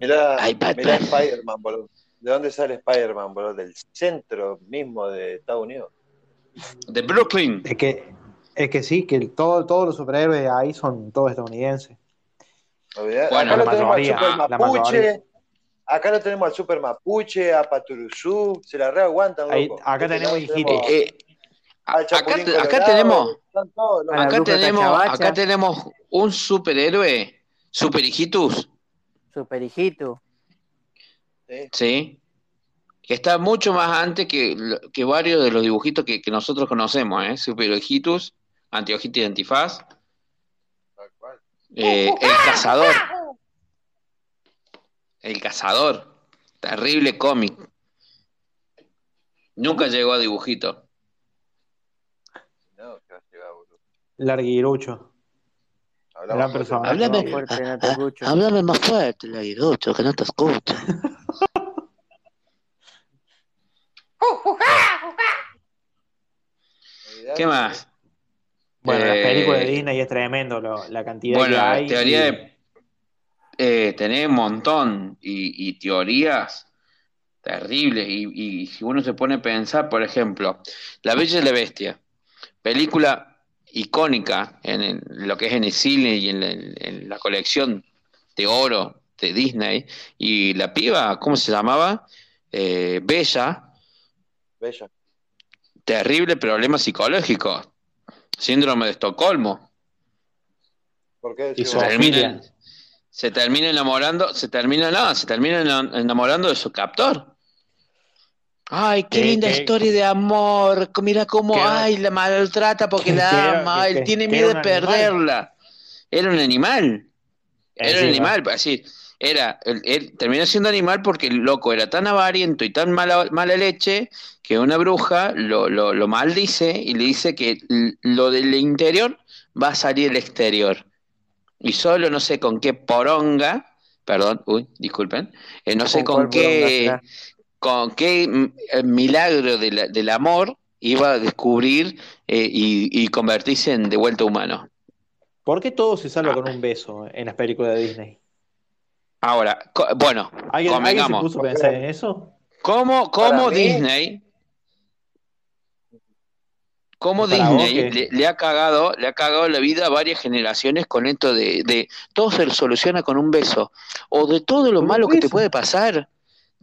Mirá, Ay, Batman. mirá Spider-Man, boludo. ¿De dónde sale Spider-Man, boludo? Del centro mismo de Estados Unidos. De Brooklyn. Es que, es que sí, que el- todo, todos los superhéroes ahí son todos estadounidenses. Bueno, acá lo tenemos mayoría, al Super la Mapuche. Acá lo tenemos al Super Mapuche, a Paturuzú. Se la reaguantan, Ahí- acá De este tenemos hijitos. Eh, eh, acá, tenemos, acá tenemos, acá tenemos un superhéroe, Super Hijitus, Super hijito. Sí. ¿sí? Que está mucho más antes que, que varios de los dibujitos que, que nosotros conocemos, ¿eh? Super Hijitus, Antiojito y Antifaz. Eh, El Cazador, El Cazador, terrible cómic. Nunca llegó a dibujito. No, que va a llegar, boludo. Larguirucho. Gran persona. Háblame, No, fuerte, no te escucho. háblame más fuerte, Laguirucho, que no te escucho. ¿Qué más? Bueno, las Eh, películas de Disney es tremendo lo- la cantidad Bueno, que hay. teoría y- de, eh, tenés un montón y, y teorías terribles. Y, y si uno se pone a pensar, por ejemplo, La Bella y la Bestia, película icónica en, el- lo que es en el cine y en la, en la colección de oro de Disney. Y la piba, ¿cómo se llamaba? Eh, Bella, Bella. terrible problema psicológico, síndrome de Estocolmo. ¿Por qué Y se termina, se termina enamorando, se termina, no, se termina ena- enamorando de su captor. Ay, qué Que- linda que- historia de amor. Mira cómo, ay, la maltrata porque que la ama. Él tiene miedo era de un animal. perderla. Era un animal. Era un animal, así. Era, él, él terminó siendo animal porque el loco era tan avariento y tan mala, mala leche que una bruja lo, lo, lo maldice y le dice que lo del interior va a salir el exterior. Y solo no sé con qué poronga, perdón, uy, disculpen, eh, no sé ¿Con poronga qué, con qué eh, milagro de la- del amor iba a descubrir eh, y, y convertirse en de vuelta humano. ¿Por qué todo se Ah. salva con un beso en las películas de Disney? Ahora, co- bueno, ¿Alguien, ¿alguien se convengamos. puso a pensar en eso? ¿Cómo, cómo mí- Disney, cómo Disney le, le ha cagado, le ha cagado la vida a varias generaciones con esto de, de todo se soluciona con un beso? O de todo lo malo que te puede pasar,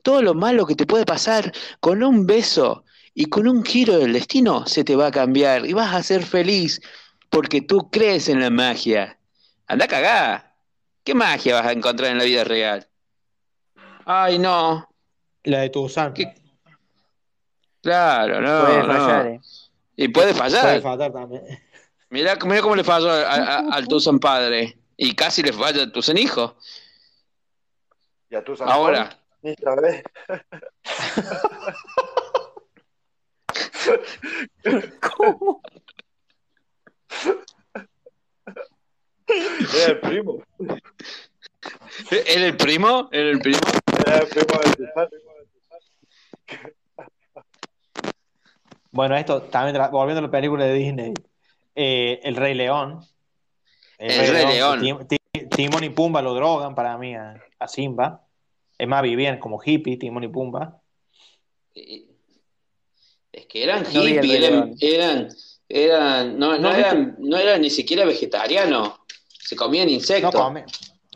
todo lo malo que te puede pasar, con un beso y con un giro del destino se te va a cambiar y vas a ser feliz porque tú crees en la magia. Anda cagada. ¿Qué magia vas a encontrar en la vida real? Ay, no. La de Tuzán. ¿Qué? Claro, no, no. Fallar. Y puede Puede fallar. también. Mira, mira cómo le falló a- a- al Tucson padre. Y casi le falla al Tucson hijo. ¿Y a tu San Ahora, sabés. ¿Cómo? Era el primo. ¿era el primo? ¿Era el primo? Era el primo de Tuzán. Bueno, esto también, volviendo a la película de Disney, eh, El Rey León. El Rey León. Tim- Tim- Timón y Pumba lo drogan para mí a, a Simba. Es más, vivían como hippie, Timón y Pumba. Es que eran No hippies, eran, eran, eran, no, no No, eran, no eran ni siquiera vegetarianos. Se comían No insectos. come.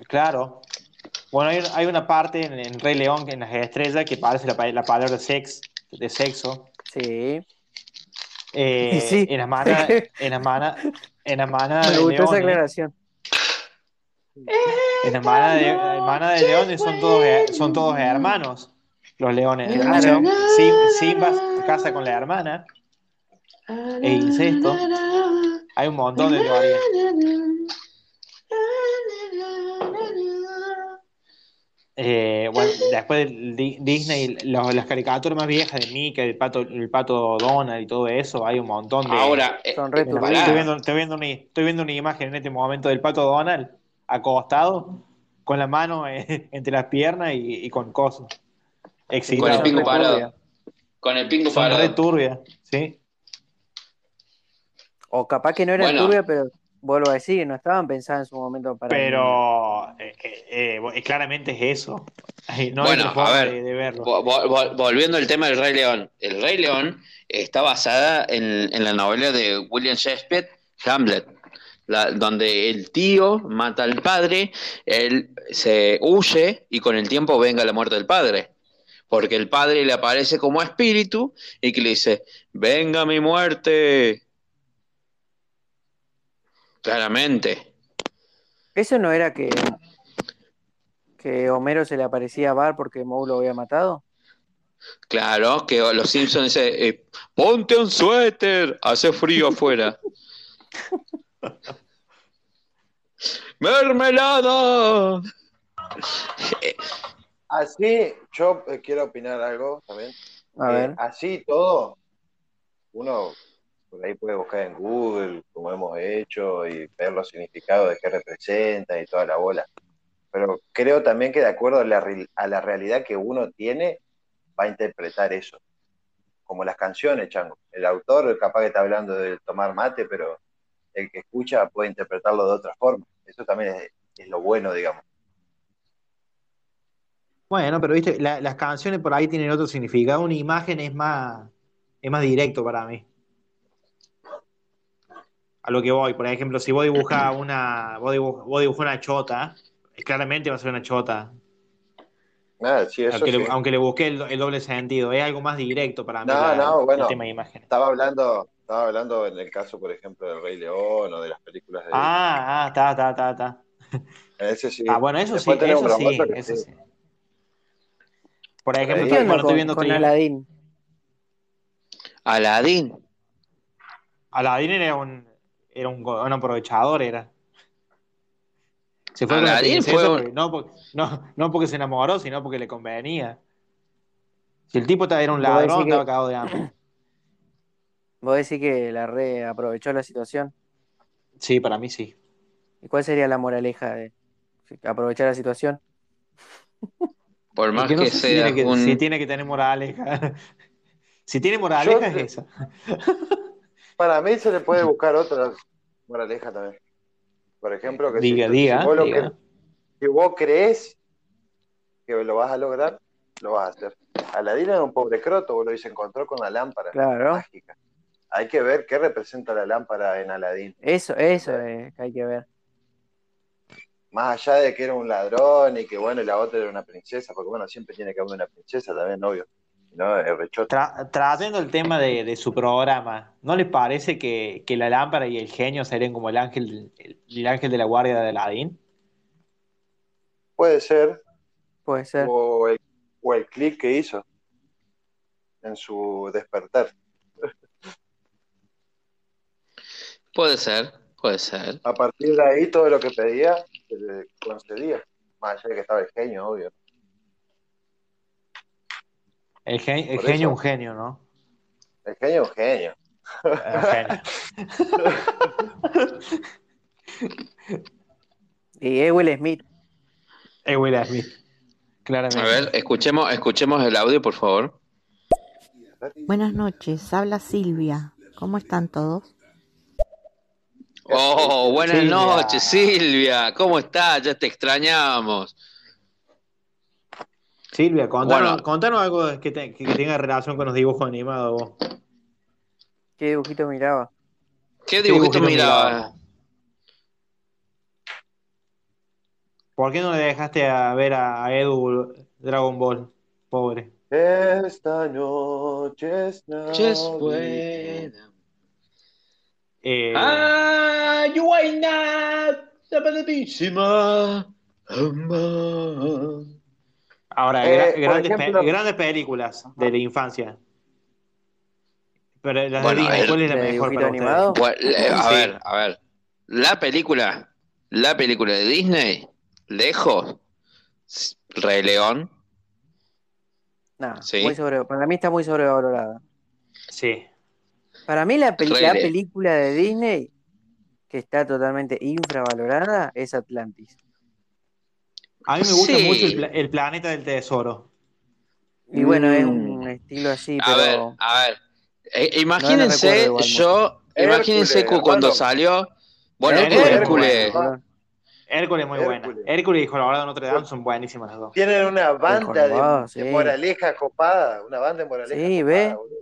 Claro. Bueno, hay, hay una parte en, en Rey León, que en las estrellas, que parece la, la palabra sex, de sexo. Sí. Eh, Y sí. En las manas, en las manas, en las manas Me de gustó esa aclaración. en las manas de, manas de leones son todos, son todos hermanos, los leones. O sea, Sim- Simba casa con la hermana, e incesto. Hay un montón de teorías. Eh, bueno, después de Di- Disney, los- las caricaturas más viejas de Mickey, el pato, el pato Donald y todo eso, hay un montón de. Ahora, eh, Son re Mira, pará. estoy viendo, estoy viendo una, estoy viendo una imagen en este momento del pato Donald acostado con la mano eh, entre las piernas y, y con cosas. Con el Excitado. pingo parado. turbia. Con el pingo Son re parado. turbias, ¿sí? O capaz que no eran Bueno. turbias, pero vuelvo a decir, no estaban pensadas en su momento para. Pero eh, eh, eh, claramente es eso. No Bueno, hay otra forma a ver, de, de verlo. Vo- vo- vo- Volviendo al tema del Rey León. El Rey León está basada en, en la novela de William Shakespeare, Hamlet, la- donde el tío mata al padre, él se huye y con el tiempo venga la muerte del padre. Porque el padre le aparece como espíritu y que le dice, venga mi muerte. Claramente. ¿Eso no era que, que Homero se le aparecía a Bar porque Moe lo había matado? Claro, que los Simpsons dicen, eh, ponte un suéter, hace frío afuera. ¡Mermelada! Así, yo eh, quiero opinar algo también. A Eh, ver. así todo, uno por ahí puede buscar en Google, como hemos hecho, y ver los significados de qué representa y toda la bola. Pero creo también que de acuerdo a la, a la realidad que uno tiene, va a interpretar eso. Como las canciones, Chango. El autor capaz que está hablando de tomar mate, pero el que escucha puede interpretarlo de otra forma. Eso también es, lo bueno, digamos. Bueno, pero viste, la- las canciones por ahí tienen otro significado. Una imagen es más, es más directo para mí. A lo que voy, por ejemplo, si vos dibujás una, vos dibuj- vos dibujás una chota, claramente va a ser una chota. Ah, sí, eso Aunque, sí. le, aunque le busqué el, el doble sentido, es algo más directo para mí No, la- no, bueno. el tema de imagen. Estaba hablando, estaba hablando en el caso, por ejemplo, del Rey León o de las películas de Ah, ah, está, está, está, está. Ese sí. Ah, bueno, eso sí, Después eso sí, eso sí. Por ejemplo, Ahí. ¿Qué estoy- bueno, estoy con, viendo con Tri- Aladdin? Aladín. Aladdin era un, era un, aprovechador, era. Se fue con la fue un- porque- no, no, no porque se enamoró, sino porque le convenía. Si el tipo era un ladrón, que- estaba cagado de hambre. Vos decís que la re aprovechó la situación. Sí, para mí sí. ¿Y cuál sería la moraleja de aprovechar la situación? Por más no que sé si sea tiene que, un... si tiene que tener moraleja. si tiene moraleja, Yo- es esa. Para mí se le puede buscar otra moraleja también. Por ejemplo, que si- Diga, si, diga, vos lo diga. que- si vos crees que lo vas a lograr, lo vas a hacer. Aladín era un pobre croto, boludo, y se encontró con la lámpara Claro. mágica. Hay que ver qué representa la lámpara en Aladín. Eso, eso es que hay que ver. Más allá de que era un ladrón y que bueno, y la otra era una princesa, porque bueno, siempre tiene que haber una princesa también, obvio. ¿No? Tra- tratando el tema de, de su programa, ¿no les parece que, que la lámpara y el genio serían como el ángel, el, el ángel de la guardia de Aladín? Puede ser, Puede ser. o el, o el clic que hizo en su despertar. Puede ser, puede ser. A partir de ahí, todo lo que pedía se le concedía. Más allá de que estaba el genio, obvio. El, gen- el Por genio eso. un genio, ¿no? El genio es un genio. Un genio. Y es Will Smith. Es Will Smith, claramente. A ver, escuchemos, escuchemos el audio, por favor. Buenas noches, habla Silvia. ¿Cómo están todos? Oh, buenas Silvia. noches, Silvia. ¿Cómo estás? Ya te extrañamos. Silvia, contanos, Bueno. contanos algo que, te- que tenga relación con los dibujos animados vos. ¿Qué dibujito miraba? ¿Qué dibujito dibujito miraba? miraba? ¿Por qué no le dejaste a ver a, a Edu Dragon Ball? Pobre. Esta noche es buena. Eh, Ah, you ain't not the bellísima. Amor. Ahora, Eh, grandes, pe- ejemplo- grandes películas de la infancia. Pero las Bueno, de Disney, ¿cuál es la ¿De mejor para animado? Bueno, eh, a Sí. ver, a ver. La película, la película de Disney, lejos, Rey León, Nah, Sí. muy sobre, para mí está muy sobrevalorada. Sí. Para mí la, peli- película de Disney que está totalmente infravalorada es Atlantis. A mí me gusta Sí. mucho el, pla- el planeta del tesoro. Y bueno, es Mm. un estilo así, A ver, pero. a ver. Eh, No imagínense, yo, Hércules, imagínense cu- cuando salió. Bueno, Hércules, Hércules. Hércules. Hércules es muy buena. Hércules. Hércules y Jorobado de Notre Dame son buenísimas las dos. Tienen una banda de, sí. de moraleja copada, una banda de moraleja Sí, copada, ve. boludo.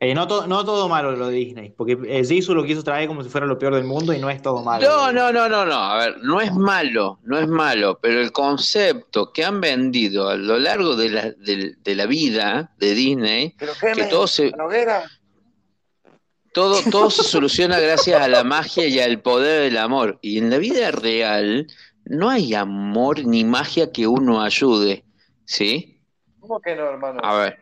Eh, no, todo, no todo malo lo de Disney, porque eh, Jisoo lo quiso traer como si fuera lo peor del mundo y no es todo malo. No, no, no, no, no. A ver, no es malo, no es malo, pero el concepto que han vendido a lo largo de la, de, de la vida de Disney, Pero qué que me- todo se, todo, todo se soluciona gracias a la magia y al poder del amor. Y en la vida real no hay amor ni magia que uno ayude, ¿sí? ¿Cómo que no, hermano? A ver,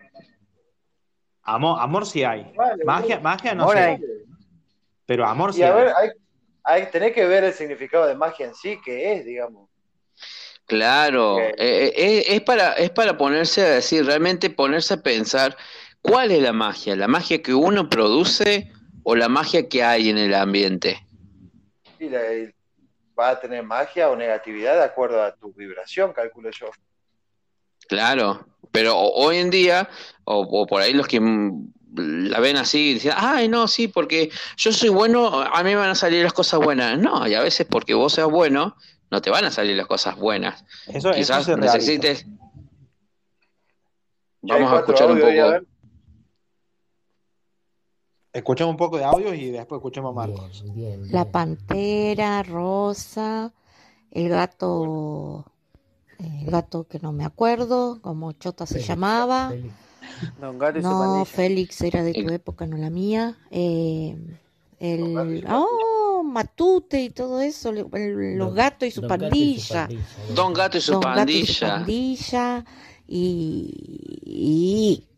Amor, amor sí hay. Vale, Magia, magia no Amor sé. hay. Pero amor sí Y a hay. ver, hay, hay, tenés que ver el significado de magia en sí, que es, digamos. claro, eh, eh, eh, es para, es para ponerse a decir, realmente ponerse a pensar cuál es la magia, la magia que uno produce o la magia que hay en el ambiente. Y, la- y va a tener magia o negatividad de acuerdo a tu vibración, calculo yo. Claro, pero ho- hoy en día, o, o por ahí los que la ven así, dicen, ay, no, sí, porque yo soy bueno, a mí me van a salir las cosas buenas. No, y a veces porque vos seas bueno, no te van a salir las cosas buenas. Eso, eso Quizás realiza. necesites... Vamos a escuchar un poco. Escuchemos un poco de audio y después escuchemos a Marcos. La pantera rosa, el gato, el gato que no me acuerdo, como Chota se llamaba. Don Gato y su No, pandilla. Félix era de tu El- época, no la mía. Eh, Don Gato el, su oh, Matute y todo eso, le- el- los gatos y su pandilla. Don Gato y su Don Gato y su pandilla. pandilla. Y, y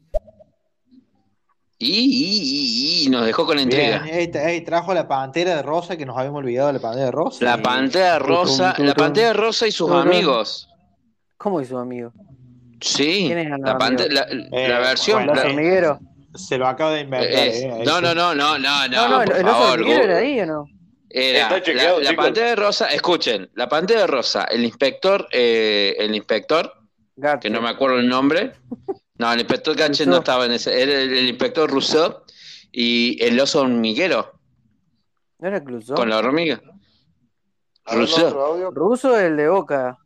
Y, y, y, y nos dejó con Bien, ey, tra- ey, trajo la pantera de rosa que nos habíamos olvidado de la pantera de rosa. La pantera rosa, la pantera rosa y sus amigos. ¿Cómo es su amigo? Sí, ¿Quién es el la, la, Eh, la versión. bueno, ¿Los la-? Se lo acabo de inventar. es- eh, ahí no, no, no, no, no, No, no, por el oso hormiguero Gu- era ahí o no? Era la, chequeado, la chicos. pantera rosa, escuchen, la pantera rosa, el inspector, eh, el inspector, que no me acuerdo el nombre, no, el inspector Gache no estaba en ese, era el, el inspector Rousseau y el oso hormiguero ¿No era Clusó? con la hormiga. Audio. Ruso el de Boca.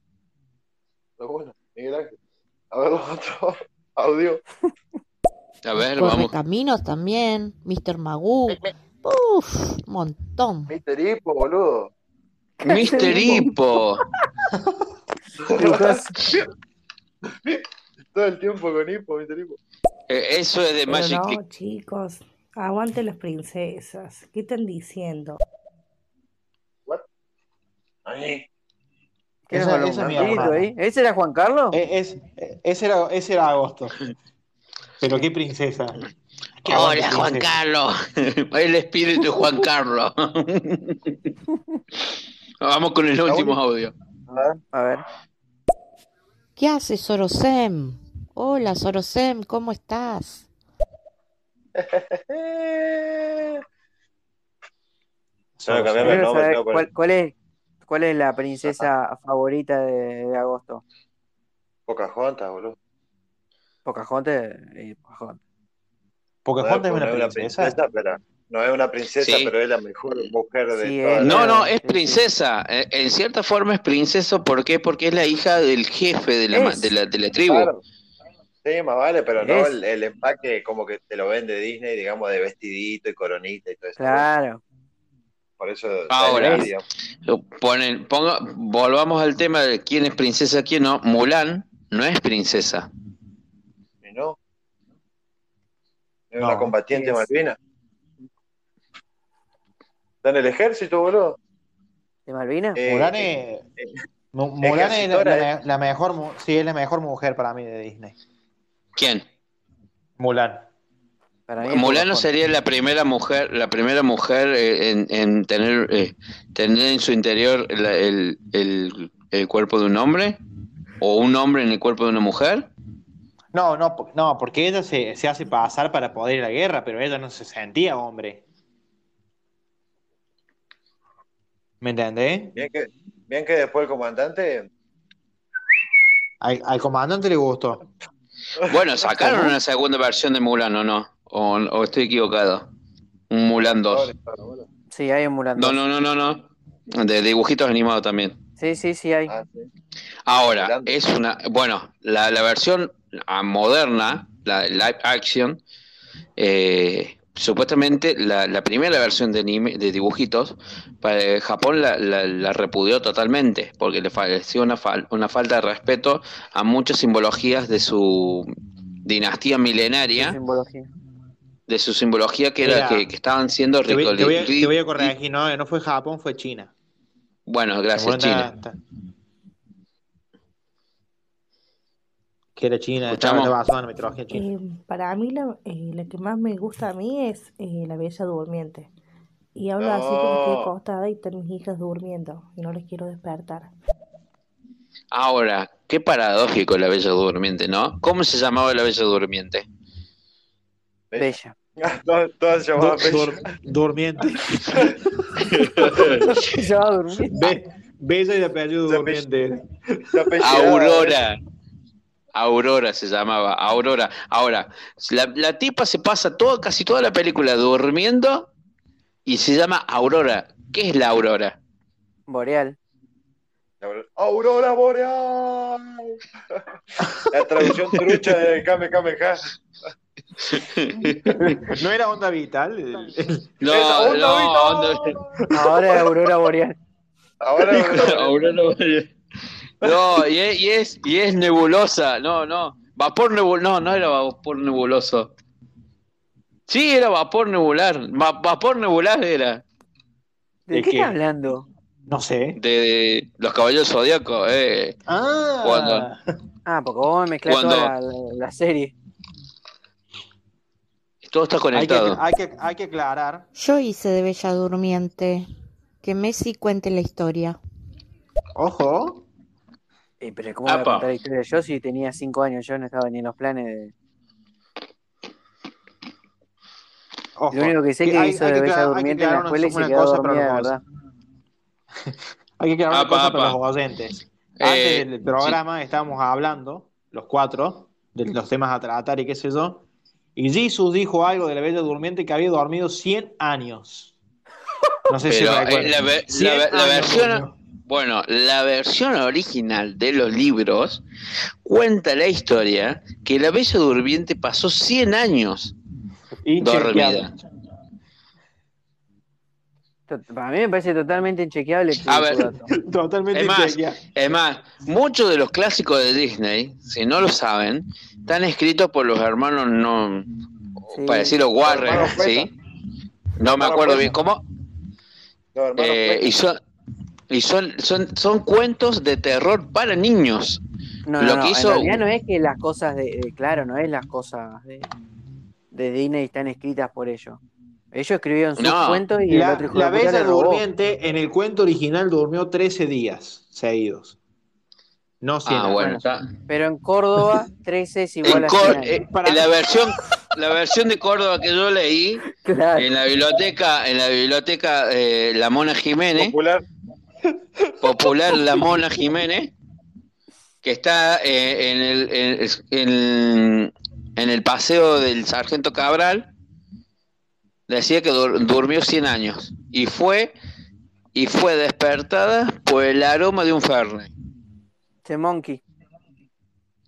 Miguel Ángel. A ver, otro audio. A ver, vamos. Correcaminos también, Mr. Magoo. Uf, un montón. Mister Hippo, boludo. Mister Hippo. Todo el tiempo con Hippo, Mister Hippo. Eh, Eso es de Pero Magic no, chicos, aguante las princesas. ¿Qué están diciendo? Ay, ¿Quién Esa es ahí? ¿Ese era Juan Carlos? Eh, es, ese, era, ese era agosto. Pero qué princesa. Qué Hola, Juan princesa. Carlos. El espíritu de Juan Carlos. Vamos con el último audio. a ver. A ver. ¿Qué haces, Sorosem? Hola, Sorosem, ¿cómo estás? Solo el nombre, cuál, poner cuál es, ¿Cuál es la princesa favorita de, de agosto? Pocahontas, boludo. Pocahontas y Pocahontas. Pocahontas No, es una princesa. pero no es una princesa, Sí. pero es la mejor mujer de Sí, No, no, es princesa. Eh, En cierta forma es princesa. ¿Por qué? Porque es la hija del jefe de la, de la, de la tribu. Claro. Sí, más vale, pero no el, el empaque como que te lo vende Disney, digamos, de vestidito y coronita y todo eso. Claro. Por eso Ahora. Ponen, ponga, volvamos al tema de quién es princesa, quién no. Mulan no es princesa. ¿Y no? Es No, una combatiente es. malvina. Está en el ejército, boludo. ¿De Malvinas? Eh, Mulan eh, es, Mu- Mulan es la, ejercitora, la- la mejor, sí, es la mejor mujer para mí de Disney. ¿Quién? Mulan. Para mí es Mulan no Pocahontas. sería la primera mujer, la primera mujer eh, en, en tener, eh, tener en su interior la- el, el- el cuerpo de un hombre o un hombre en el cuerpo de una mujer. No, no, no, porque ella se, se hace pasar para poder ir a la guerra, pero ella no se sentía hombre. ¿Me entendés? Bien que, bien que después el comandante. Al, al comandante le gustó. Bueno, sacaron una segunda versión de Mulan, ¿o no? ¿O, o estoy equivocado? Un Mulan 2. Sí, hay un Mulan No, 2. no, no, no, no. De dibujitos animados también. Sí, sí, sí hay. Ahora, es una. Bueno, la, la versión ah, moderna, la live action, eh, supuestamente la, la primera versión de, anime- de dibujitos, para Japón la, la- la repudió totalmente, porque le pareció una, fal- una falta de respeto a muchas simbologías de su dinastía milenaria, Simbología. De su simbología que era que, que estaban siendo Te voy, te voy a, te voy a corregir, no, no fue Japón, fue China. Bueno, gracias, China. está- está- Que era China, Escuchamos. estaba basado en la mitología china. Eh, para mí la, eh, la que más me gusta a mí es eh, La Bella Durmiente. Y hablo así porque estoy No. acostada y están mis hijas durmiendo y no les quiero despertar. Ahora, qué paradójico la Bella Durmiente, ¿no? ¿Cómo se llamaba la Bella Durmiente? Bella. Todas, todas Dur- Bella. dur- durmiente. Se va a dormir. Be- Bella y de apellido durmiente. Aurora. Aurora se llamaba, Aurora. Ahora, la, la tipa se pasa toda, casi toda la película durmiendo y se llama Aurora. ¿Qué es la Aurora? Boreal. Aurora Boreal. La traducción trucha de Kame Kame Ha. ¿No era onda vital? El- el- No, onda no, vital. onda- Ahora es Aurora Boreal. Ahora Aurora Boreal. No, y es, y es, y es nebulosa, no, no. Vapor nebuloso, no, no era vapor nebuloso. Sí, era vapor nebular. Va- vapor nebular era. ¿De ¿De qué hablando? No sé. De los caballos zodíacos, eh. Ah, Cuando Ah, porque vos me mezclás Cuando- toda la, la- la serie. Todo está hay que, conectado. hay, que, hay que aclarar. Yo hice de Bella Durmiente. Que Messi cuente la historia. Ojo. Eh, pero ¿cómo voy a contar la historia? Yo si tenía 5 años, yo no estaba ni en los planes de... ojo. Lo único que sé que hay- hizo hay de que Bella que Durmiente en la escuela y se quedó cosa para dormida los- verdad. Hay que aclarar una Apa, cosa para apa. los oyentes. Eh, Antes del programa estábamos hablando, los cuatro, de los temas a tratar y qué sé yo. Y Jesus dijo algo de la Bella Durmiente que había dormido 100 años. No sé si eh, la, ve- 100 la- la años versión, bueno, la versión original de los libros cuenta la historia que la Bella Durmiente pasó 100 años dormida. To- Para mí me parece totalmente inchequeable A ver. dato. Totalmente Es más, es más, muchos de los clásicos de Disney, si no lo saben, están escritos por los hermanos, no, Sí. para decirlo Warren. ¿sí? No me acuerdo bien cómo. Eh, y son, y son, son, son cuentos de terror para niños. No, Lo no, no, que hizo- en realidad no es que las cosas de, de- claro, no es las cosas de, de Disney están escritas por ellos. Ellos escribieron sus No. cuentos y el La, otro hijo la Bella. Durmiente en el cuento original durmió 13 días seguidos. No 100 Ah, bueno, está. Pero en Córdoba 13 es igual En a Cor- 100 años. eh, Para- la versión la versión de Córdoba que yo leí Claro. en la biblioteca en la biblioteca eh, La Mona Jiménez popular. popular La Mona Jiménez que está eh, en, el, en, en- en el paseo del Sargento Cabral decía que dur- durmió 100 años y fue y fue despertada por el aroma de un Fernet. Che Monkey.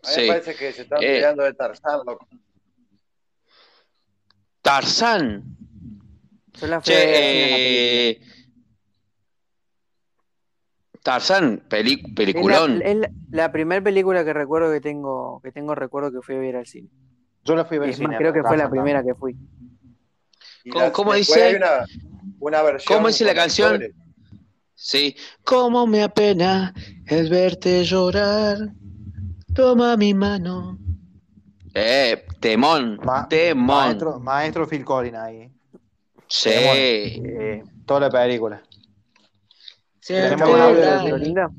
A mí Sí. me parece que se están Eh. de Tarzán, loco. Tarzán. Yo la fui a ver al cine, la película. Che, eh, Tarzán, peli- Es la, peliculón. es la, la primera película que recuerdo que tengo, que tengo recuerdo que fui a ver al cine. Yo la fui a ver al cine, creo que fue la primera que fui. ¿Cómo- la- cómo dice? Hay una, una versión ¿Cómo dice la canción? actores. Sí. Cómo me apena el verte llorar. Toma mi mano. Eh, temón, Ma- temón. Maestro, maestro Phil Collins ahí. Sí. Eh, Toda la película. Siempre Tenemos un audio de dale, Florinda.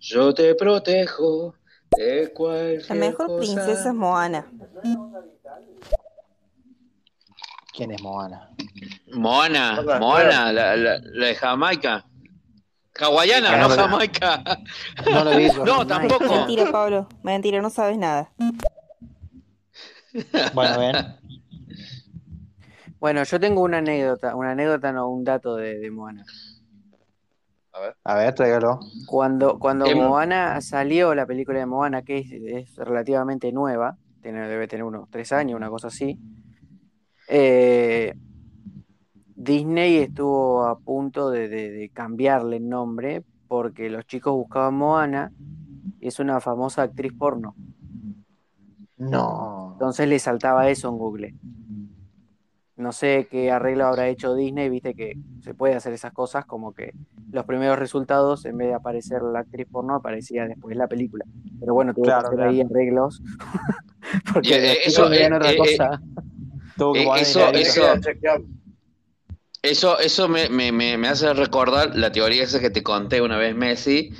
Yo te protejo de cualquier La mejor cosa. princesa es Moana. ¿Quién es Moana? Moana, Moana, la, la- la de Jamaica. Hawaiana, no Jamaica. No lo vi. No, tampoco. Mentira, Pablo. Mentira, no sabes nada. Bueno, ven. Bueno, yo tengo una anécdota, una anécdota, no, un dato de, de Moana. A ver, tráigalo. Cuando, cuando Em- Moana salió, la película de Moana, que es, es relativamente nueva, tiene, debe tener unos tres años, una cosa así, eh, Disney estuvo a punto de, de- de cambiarle el nombre porque los chicos buscaban Moana y es una famosa actriz porno. No. Entonces le saltaba eso en Google. No sé qué arreglo habrá hecho Disney, viste que se puede hacer esas cosas, como que los primeros resultados, en vez de aparecer la actriz porno, aparecía después la película. Pero bueno, tuvo Claro, que hacer claro. ahí arreglos, porque eh, los eso, chicos eh, otra eh, cosa. Que Eh, poner eso, eso, eso, eso me, me, me, me hace recordar la teoría esa que te conté una vez, Messi,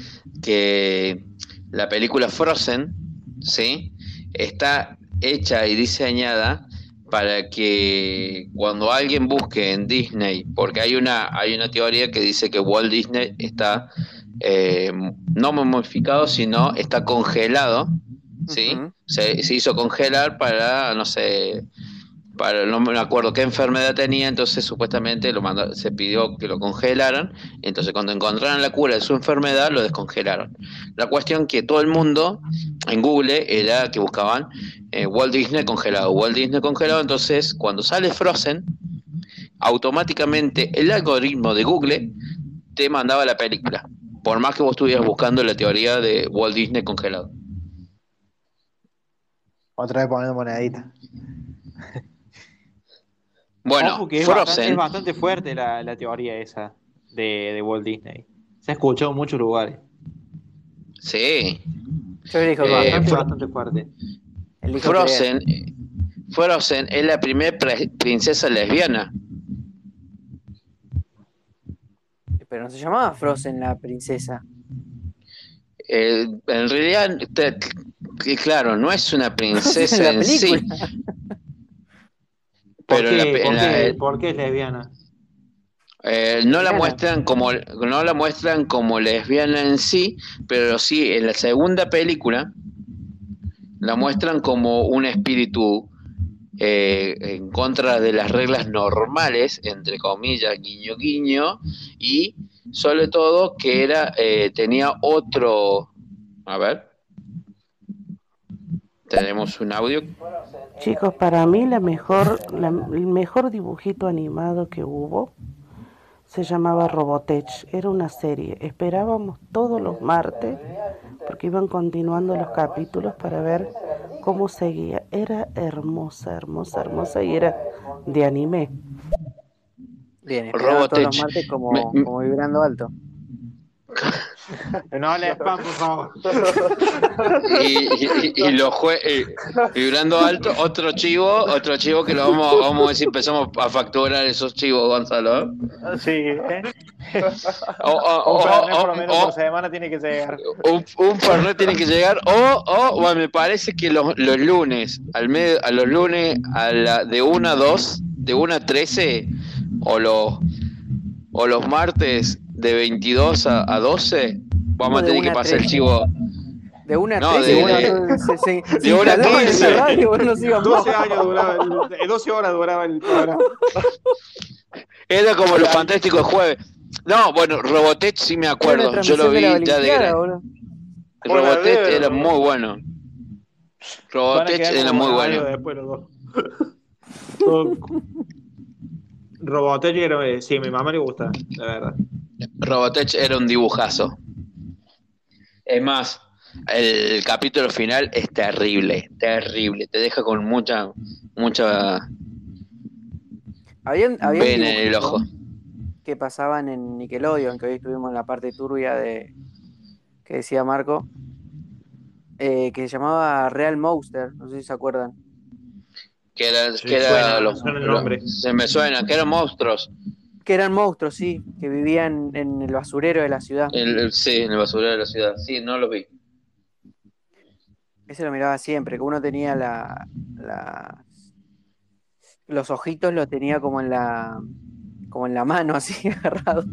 que la película Frozen, ¿sí? Está hecha y diseñada para que cuando alguien busque en Disney, porque hay una, hay una teoría que dice que Walt Disney está eh, no momificado, sino está congelado, ¿sí? se, se hizo congelar para, no sé, no me acuerdo qué enfermedad tenía, entonces supuestamente lo mandó, se pidió que lo congelaran, entonces cuando encontraron la cura de su enfermedad lo descongelaron. La cuestión que todo el mundo en Google era que buscaban eh, Walt Disney congelado, Walt Disney congelado, entonces cuando sale Frozen, automáticamente el algoritmo de Google te mandaba la película, por más que vos estuvieras buscando la teoría de Walt Disney congelado. Otra vez poniendo monedita. Bueno, Ojo que es, Frozen. bastante, es bastante fuerte la, la teoría esa de, de Walt Disney. Se ha escuchado en muchos lugares. Sí. Yo dijo Eh, bastante, fuerte. Frozen, Frozen es la primera princesa lesbiana. Pero no se llamaba Frozen la princesa. Eh, en realidad, te- claro, no es una princesa en sí, ¿Por, qué, la por la- qué- por qué es lesbiana? eh, no la muestran como no la muestran como lesbiana en sí, pero sí en la segunda película la muestran como un espíritu eh, en contra de las reglas normales, entre comillas, guiño guiño, y sobre todo que era eh, tenía otro, a ver, tenemos un audio. Chicos, para mí la mejor, la- el mejor dibujito animado que hubo se llamaba Robotech. Era una serie. Esperábamos todos los martes porque iban continuando los capítulos para ver cómo seguía. Era hermosa, hermosa, hermosa y era de anime. Bien, esperaba todos los Robotech. martes como, Me- como vibrando alto. No hable spam, por favor. y, y- y lo jue eh, vibrando alto, otro chivo, otro chivo que lo vamos, vamos a ver si empezamos a facturar esos chivos, Gonzalo. Sí, ¿eh? O, o- Un o- Fernet por lo o- menos o- por semana tiene que llegar. un, un Fernet tiene que llegar, o, o bueno, me parece que los, los lunes, al medio, a los lunes a la, de 1 a 2, de 1 a 13, o los, o los martes de 22 a, a 12, vamos a de tener que 1 a pasar el 13? chivo. De una a No, tres, de- bueno, de- entonces se- se- de una a instalaba en la 15. radio, íbamos. 12 años duraba, el, eh, 12 horas duraba el programa. Era como los fantásticos de jueves. No, bueno, Robotech sí me acuerdo. Una Yo lo vi de ya de. Robotech Bueno, era muy bueno. A Robotech era muy bueno. Después los dos. Todo- Robotech era, sí, a mi mamá le gusta, la verdad. Robotech era un dibujazo. Es más, el capítulo final es terrible, terrible. Te deja con mucha, mucha Habían, pena en el ojo. que pasaban en Nickelodeon, que hoy estuvimos en la parte turbia de que decía Marco, eh, que se llamaba Real Monster, no sé si se acuerdan. Que era, Sí, que era suena, los, suena el los- nombre. se me suena, que eran monstruos. Que eran monstruos, sí, que vivían en el basurero de la ciudad. El- el- sí, en el basurero de la ciudad. Sí, no lo vi. Ese lo miraba siempre, que uno tenía la, la- los ojitos los tenía como en la como en la mano así agarrado.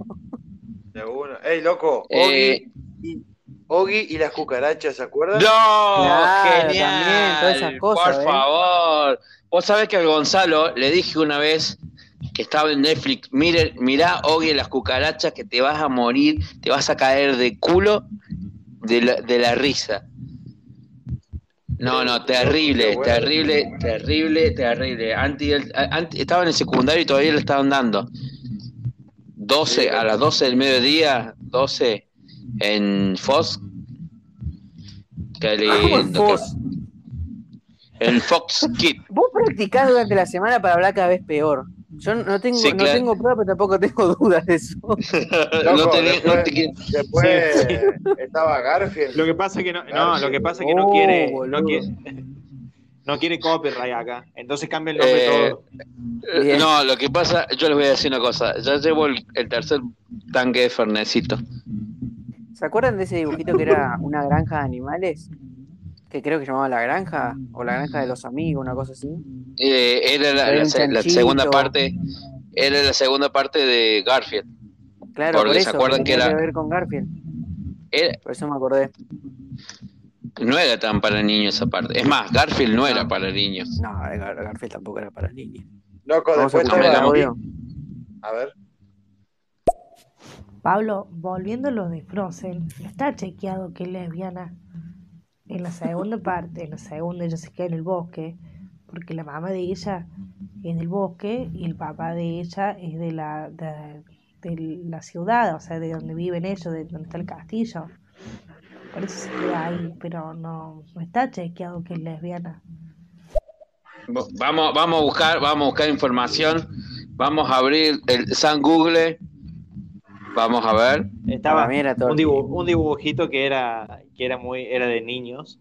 De. Ey, loco, Eh, Ogi, y, Ogi y las cucarachas, ¿se acuerdan? No, Claro, genial. también, todas esas cosas, Por ¿eh? favor. Vos sabés que al Gonzalo le dije una vez que estaba en Netflix, mire, mirá Ogi las cucarachas que te vas a morir, te vas a caer de culo de la, de la risa. No, no, terrible, bueno. terrible, terrible, terrible. Antes, antes- estaba en el secundario y todavía le estaban dando. 12, a las 12 del mediodía, 12 en Fox. Qué ¿Cómo en lindo. qué- Fox? En Fox Kid. Vos practicás durante la semana para hablar cada vez peor. Yo no tengo, Sí, no tengo pruebas, pero tampoco tengo dudas de eso. no no después, estaba Garfield. Lo que pasa es que no, no, lo que pasa es que no Oh, quiere, no boludo. quiere, no quiere copyright acá. Entonces cambia el nombre de Eh, todo. Eh, Bien. No, lo que pasa, yo les voy a decir una cosa. Ya llevo el, el tercer tanque de Fernecito. ¿Se acuerdan de ese dibujito que era una granja de animales? Que creo que se llamaba La Granja, o La Granja de los Amigos, una cosa así. Eh, era la, la se- la segunda parte, era la segunda parte de Garfield. Claro, Porque por se acuerdan que era- que ver con Garfield. Era- Por eso me acordé. no era tan para niños esa parte. Es más, Garfield no era para niños. No, Gar- Garfield tampoco era para niños. Loco, a después estaba. audio. A ver. Pablo, volviendo a lo de Frozen, está chequeado que es lesbiana. En la segunda parte, en la segunda ella se queda en el bosque, porque la mamá de ella es del bosque y el papá de ella es de la, de, de la ciudad, o sea, de donde viven ellos, de donde está el castillo. Por eso se queda ahí, pero no, no está chequeado que es lesbiana. Vamos, vamos a buscar, vamos a buscar información. Vamos a abrir el San Google. Vamos a ver. Estaba era un, dibu- un dibujito que era, que era muy, era de niños,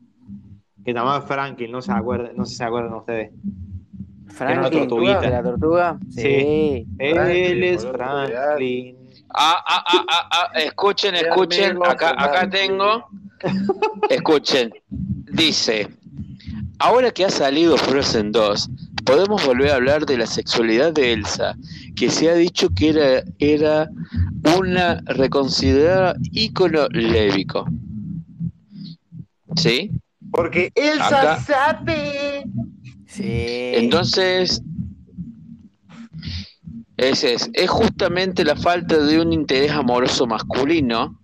que se llamaba Franklin, no se acuerdan, no sé si se acuerdan ustedes. Franklin, una tortuguita. de la tortuga. Sí. Sí. Él es Franklin. Ah, ah, ah, ah, ah, escuchen, Era escuchen, acá, acá tengo, escuchen, dice, ahora que ha salido Frozen 2, podemos volver a hablar de la sexualidad de Elsa, que se ha dicho que era, era una reconsiderada ícono lébico. ¿Sí? Porque Elsa Acá. sabe. Sí. Entonces, ese es, es justamente la falta de un interés amoroso masculino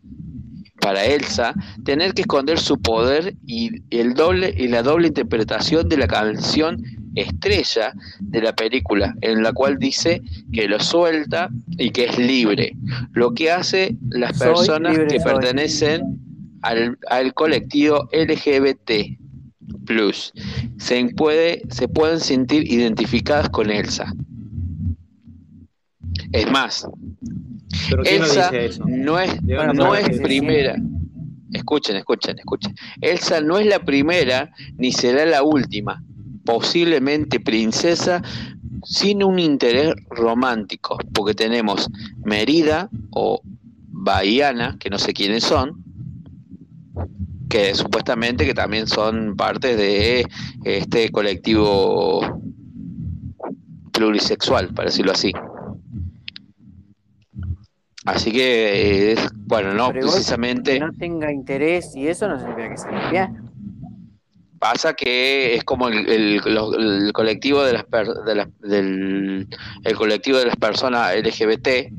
para Elsa, tener que esconder su poder y el doble y la doble interpretación de la canción estrella de la película, en la cual dice que lo suelta y que es libre, lo que hace las Soy personas libre que soy. pertenecen al, al colectivo LGBT plus se puede se pueden sentir identificadas con Elsa. Es más, Pero ¿quién no Elsa dice eso? no es, ¿De dónde no es primera. Escuchen, escuchen, escuchen. Elsa no es la primera ni será la última. Posiblemente princesa sin un interés romántico, porque tenemos Merida o Bahiana, que no sé quiénes son, que supuestamente que también son parte de este colectivo plurisexual, para decirlo así. Así que, eh, es- bueno, no, Pero precisamente Que no tenga interés y eso no significa que sea lesbiana. Pasa que es como el, el- el colectivo de las per- de las- del el colectivo de las personas LGBT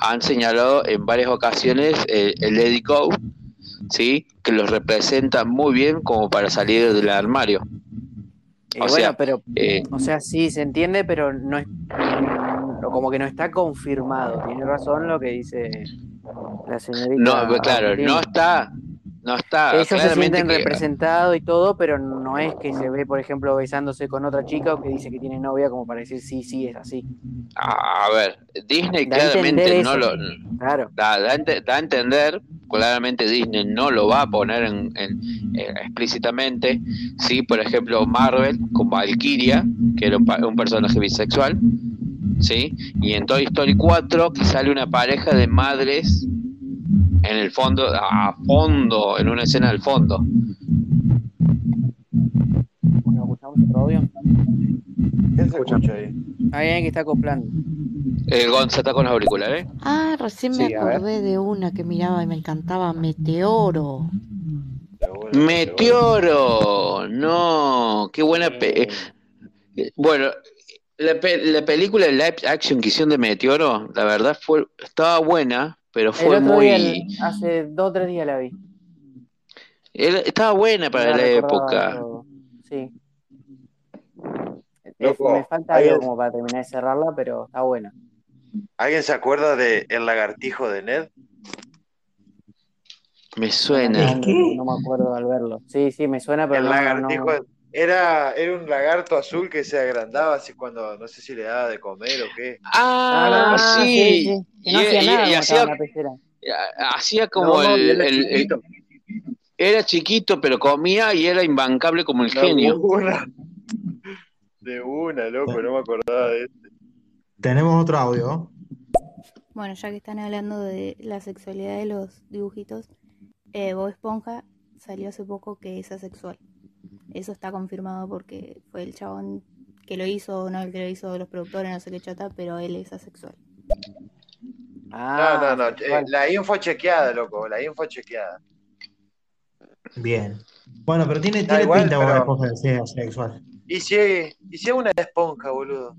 han señalado en varias ocasiones eh, el Lady Go, sí, que los representa muy bien como para salir del armario. Y O bueno, sea, pero, eh, o sea, sí, se entiende, pero no es, como que no está confirmado. Tiene razón lo que dice la señorita. no, claro, no está, no está Ellos se sienten representados y todo, pero no es que se ve, por ejemplo, besándose con otra chica o que dice que tiene novia como para decir sí, sí, es así. A ver, Disney Da claramente no lo Claro. da, da da a entender, claramente Disney no lo va a poner en, en- eh, explícitamente. Sí, por ejemplo, Marvel con Valkyria, que era un, un personaje bisexual, sí, y en Toy Story 4 que sale una pareja de madres en el fondo, a fondo, en una escena al fondo. Bueno, escuchamos otro audio. ¿Qué se escucha ahí? Hay alguien que está acoplando. El Gonza está con los auriculares. ¿eh? Ah, recién me Sí, acordé de una que miraba y me encantaba, Meteoro. Meteoro, no, qué buena. pe- eh, Bueno, la, pe- la película de live action que hicieron de Meteoro, la verdad fue estaba buena, pero El fue otro día, muy. hace dos o tres días la vi. era- estaba buena para la época. Sí. Loco, me falta ¿alguien- algo como para terminar de cerrarla, pero está buena. ¿Alguien se acuerda de El lagartijo de Ned? Me suena. No, no me acuerdo al verlo. Sí, sí, me suena, pero El no, lagartijo no- era, era un lagarto azul que se agrandaba así cuando no sé si le daba de comer o qué. Ah, Ah, sí. sí, sí. Que no Y- hacía y- nada y hacía, la como No, el, era el- el- chiquito. era chiquito, pero comía y era imbancable como el De genio. una. De una, loco, no me acordaba de este. Tenemos otro audio. Bueno, ya que están hablando de la sexualidad de los dibujitos, eh, Bob Esponja salió hace poco que es asexual. Eso está confirmado porque fue el chabón que lo hizo, no el que lo hizo los productores, no sé qué chota, pero él es asexual. Ah, no, no, no. eh, la info chequeada, loco, la info chequeada. Bien. Bueno, pero tiene, tiene igual, pinta pero- Esponja de ser asexual. ¿Y si, y si es una esponja, boludo?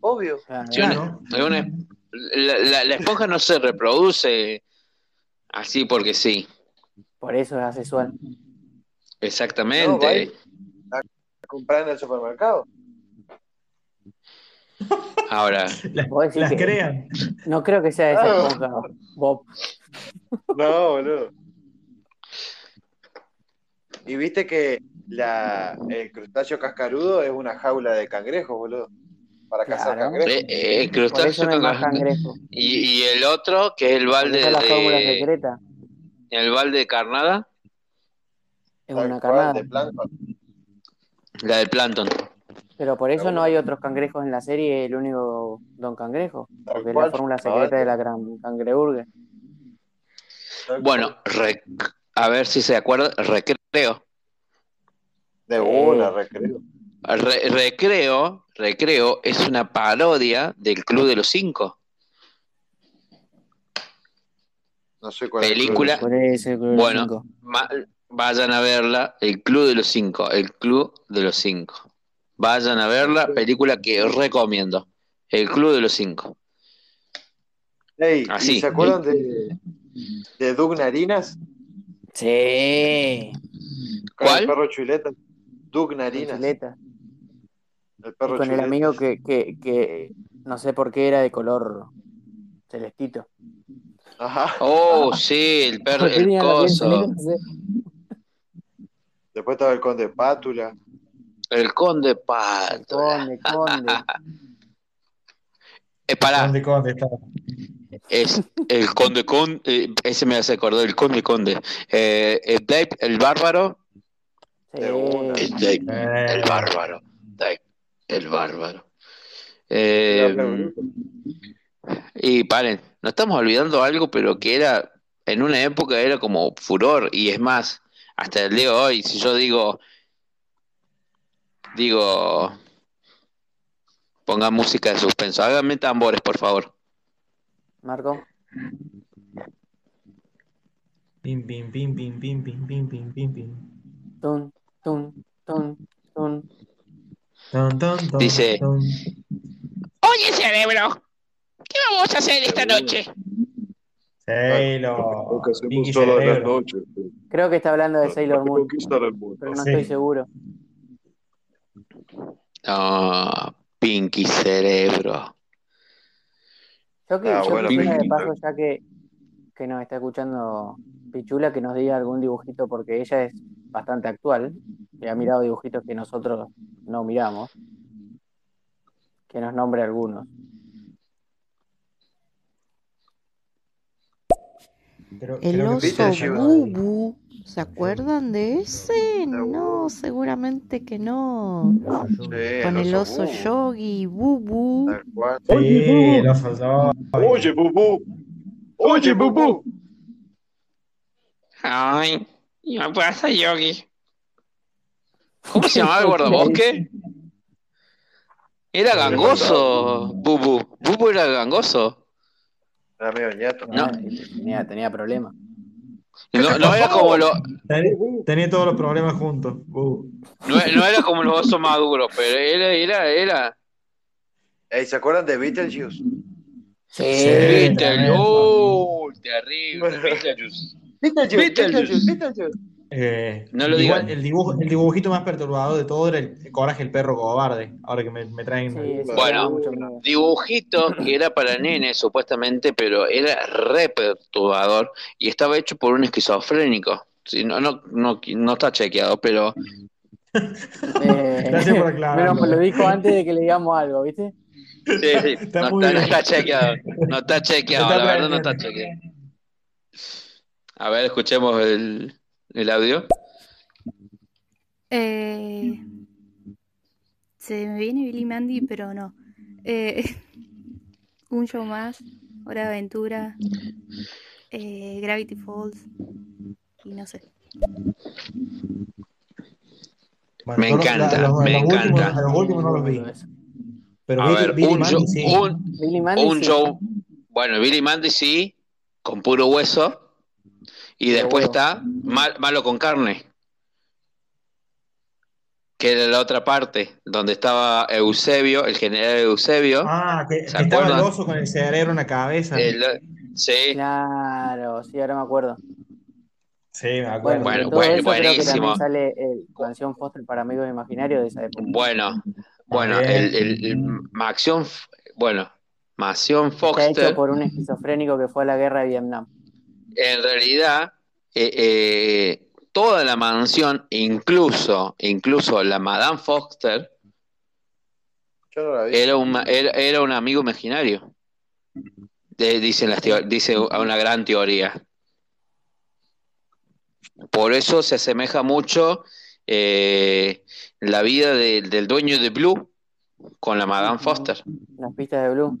Obvio. Sí, una- una- la, la- la esponja no se reproduce así porque sí. Por eso es asexual. Exactamente. ¿A comprar en el supermercado? Ahora, las que- crean. No creo que sea esa esponja, Bob. No, boludo. Y viste que la, el crustáceo cascarudo es una jaula de cangrejos, boludo. Para cazar Claro. cangrejos. eh, eh, crustáceo no cangrejo. y, y el otro que es el balde es la fórmula de secreta. el balde de carnada, Es una carnada. de plancton. La del plancton. Pero por eso no hay otros cangrejos en la serie, el único Don Cangrejo. Porque es la fórmula secreta de la gran cangreburger. Bueno, rec- a ver si se acuerda, recreo. De una, recreo. Re- recreo, recreo es una parodia del Club de los Cinco. No sé cuál es el Película. Eso el Club de los Bueno, ma- vayan a verla, el Club de los Cinco, el Club de los Cinco. Vayan a verla, película que recomiendo. El Club de los Cinco. Ey, ¿y Así. ¿se acuerdan de, de Doug Narinas? Sí. ¿Cuál? el perro chuleta. Doug Narinas. Chuleta. El Y perro con el amigo que, que, que no sé por qué era de color celestito. Ajá. Oh, sí, el perro, ¿Por qué el coso. No. Después estaba el conde Pátula. El conde Pato. Conde, conde. Eh, pará, ¿Dónde, dónde está? es el conde conde, eh, ese me hace acordar, el conde conde. Eh, el Dave, el bárbaro. De una. El Dave, Eh, el bárbaro. Dave, el bárbaro. Eh, y paren, nos estamos olvidando algo, pero que era, en una época era como furor, y es más, hasta el día de hoy, si yo digo, digo, ponga música de suspenso, háganme tambores, por favor. Marco. Pim, pim, pim, pim, pim, pim, pim, pim, pim, pim. Tun, tun, tun, tun. Ton, ton, ton, Dice- ton. Oye, cerebro, ¿qué vamos a hacer esta noche? Sailor. que hacemos Pinky todas las Cerebro. noches. Creo que está hablando de Sailor Moon, Conquistar el mundo. pero no Sí. estoy seguro. Ah, Pinky Cerebro. Yo, que, Ah, yo bueno, quisiera de Pinky. paso, ya que, que nos está escuchando Pichula, que nos diga algún dibujito, porque ella es bastante actual y ha mirado dibujitos que nosotros no miramos. Que nos nombre algunos. El oso. Bubu. ¿Se acuerdan de ese? No, seguramente que no. Sí, Con el oso Bubu. Yogi, Bubu. Sí, el oso Yogi. Oye, Bubú. Oye, Bubú. Ay, ¿y me pasa, Yogi? ¿Cómo se llamaba el guardabosque? Era gangoso, Bubu. Bubu era gangoso. Era medio ñato. No. Tenía, tenía problemas. No, no era como lo, Tenía, tenía todos los problemas juntos. Uh. no, no era como los osos maduros, pero era, era, era. Ey, ¿Se acuerdan de Beetlejuice? Sí. Beetle- ¡Oh! Terrible. Beetlejuice. Beetlejuice, Beetlejuice. Beetlejuice, Beetlejuice. Eh, No lo igual, digan. el, dibujo, el dibujito más perturbador de todo era el Coraje el perro cobarde. Ahora que me, me traen. Bueno, dibujito que era para nenes supuestamente, pero era re perturbador y estaba hecho por un esquizofrénico. Sí, no, no, no, no está chequeado, pero Eh, Gracias por aclararlo. Menos me lo dijo antes de que le digamos algo, ¿viste? sí, sí, Está no, está, no bien. está chequeado. No está chequeado, Está la verdad no está chequeado. A ver, escuchemos el, el audio. Eh, se me viene Billy Mandy, pero no. Eh, un show más, Hora de Aventura, eh, Gravity Falls y no sé. Bueno, Me los- encanta, los- me últimos- encanta. los últimos no los vi. Pero A Billy- ver, Billy un, Mandy show- sí. un, Billy Mandy un sí. show. Bueno, Billy Mandy sí, con puro hueso. Y después está Mal- Malo con carne. Que era la otra parte, donde estaba Eusebio, el general Eusebio. Ah, que, ¿Se que estaba el oso con el cerebro en la cabeza. El- sí, Claro, sí, ahora me acuerdo. Sí, me acuerdo. Bueno, bueno, eso creo que buenísimo. sale el Canción Foster para Amigos Imaginarios de esa época. bueno, bueno, el, el, el Maxión, F- bueno, Maxión Está Foster. hecho por un esquizofrénico que fue a la guerra de Vietnam. En realidad, eh, eh, toda la mansión, incluso, incluso la Madame Foster, Yo no la vi. era un, era, era un amigo imaginario. De- dicen las dice una gran teoría. Por eso se asemeja mucho eh, la vida de- del dueño de Blue con la Madame Foster. Las pistas de Blue.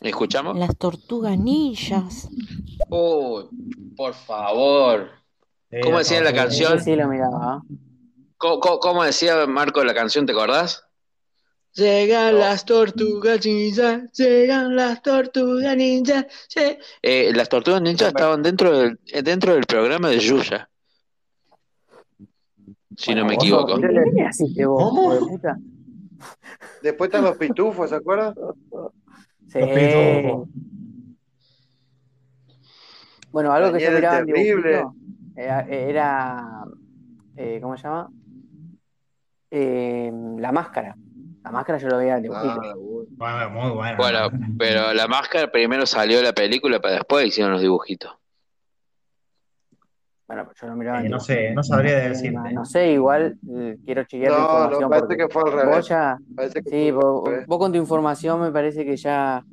¿Escuchamos? Las tortugas ninjas. Uy, por favor. ¿Cómo decía la canción? Sí lo miraba. ¿Cómo, cómo- cómo decía Marco la canción? ¿Te acordás? Llegan las tortugas ninjas, llegan las tortugas ninjas. Eh, las tortugas ninjas estaban dentro del, eh, dentro del programa de Yuya. Si no me equivoco. ¿Qué le hiciste vos, ¿Cómo? Después están los pitufos, ¿se acuerdan? Sí. Bueno, algo que yo miraba en Terrible. dibujito era, era eh, ¿cómo se llama? Eh, la máscara. La máscara yo lo veía en dibujito. Ah, bueno. Muy bueno. Bueno, pero la máscara primero salió la película, para después hicieron los dibujitos. Bueno, pero yo lo miraba Eh, no sé, no sabría sé, decirte. No sé, igual eh, quiero chequear la No, no, información parece porque que fue al revés. vos ya, Parece que sí, vos, vos con tu información me parece que ya,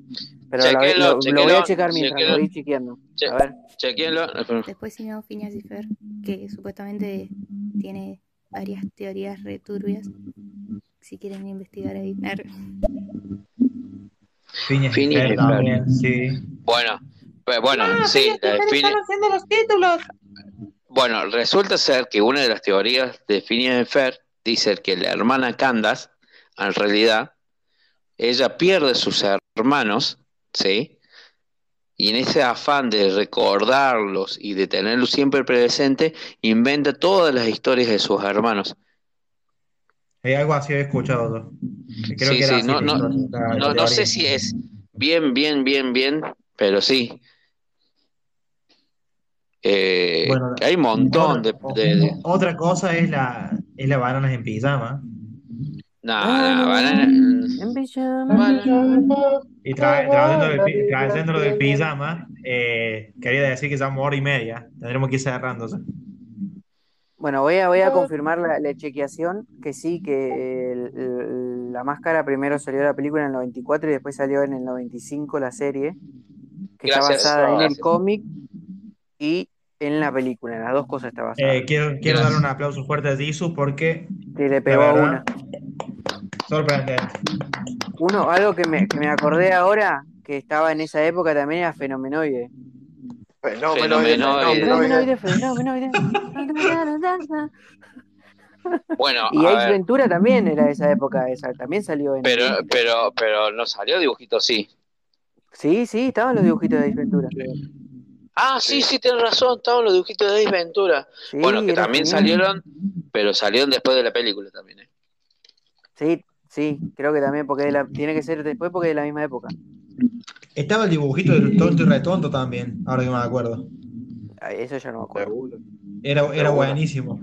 pero lo, Chequenlo, lo- lo voy a checar mientras lo voy chequeando. Che- A ver, Chequenlo. Después siguió Phineas y Fer, que supuestamente tiene varias teorías returbias. Si quieren investigar ahí. Phineas y Ferb. también, sí. Bueno, pues bueno, sí, la de Phineas- haciendo los títulos. Bueno, resulta ser que una de las teorías de Phineas y Ferb dice que la hermana Candace, en realidad, ella pierde sus hermanos, ¿sí? Y en ese afán de recordarlos y de tenerlos siempre presente, inventa todas las historias de sus hermanos. Eh, algo así he escuchado. Creo Sí, que era sí, así no, no, no, sé si es bien, bien, bien, bien, pero sí. Eh, Bueno, hay un montón de, otra, de- de- otra cosa es la, es la bananas en pijama. no, no, banana- en pijama. Y tra- trayéndolo del, pi- trayéndolo del pijama, eh, quería decir que una hora y media. Tendremos que ir cerrando. ya. Bueno, voy a, voy a confirmar la, la chequeación, que sí, que el- el- la máscara primero salió la película en el 94 y después salió en el 95 la serie, que está basada en el cómic y en la película, en las dos cosas está basada. Eh, quiero quiero darle un aplauso fuerte a Jesus porque, que le pegó a verdad, una. sorprendente. Uno, algo que me, que me acordé ahora, que estaba en esa época también era Fenomenoide. Fenomenoide. Fenomenoide, Fenomenoide. Bueno, Y Ace ver, Ventura también era de esa época, esa, también salió en... pero, pero, pero no salió dibujito, sí. Sí, sí, estaban los dibujitos de Ace Ventura. Ah, sí, sí, tienes razón, estaban los dibujitos de Ace Ventura. Sí, bueno, que también genial. salieron, pero salieron después de la película también. ¿eh? Sí, sí, creo que también, porque la- tiene que ser después porque es de la misma época. Estaba el dibujito del tonto y retonto también, ahora que me acuerdo. Ah, Eso ya no me acuerdo. Era, era buenísimo.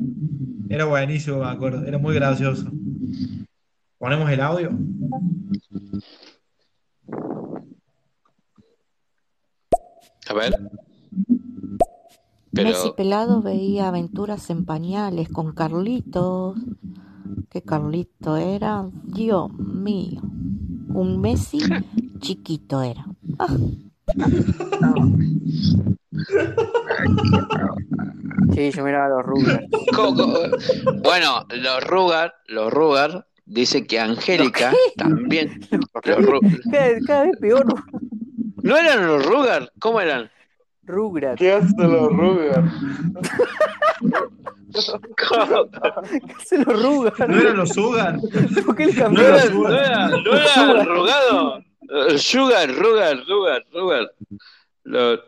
Era buenísimo, me acuerdo. Era muy gracioso. ¿Ponemos el audio? A ver. Messi pelado veía aventuras en pañales con Carlitos. Que Carlito era, Dios mío. Un Messi chiquito era. Ah, Sí, yo miraba los co- bueno, los Rugar, los Rugar, dice que Angélica también. Los Ru- Cada, cada vez peor. ¿No eran los Rugar? ¿Cómo eran? Rugrats. ¿Qué hacen los Ruger? ¿Qué hacen los Rugrats? ¿No eran los Sugar? ¿Por qué le ¿No cambiaron? no era, no era Sugar. rugado? Eh, Sugar, Rugar, Rugar, Rugar. Los-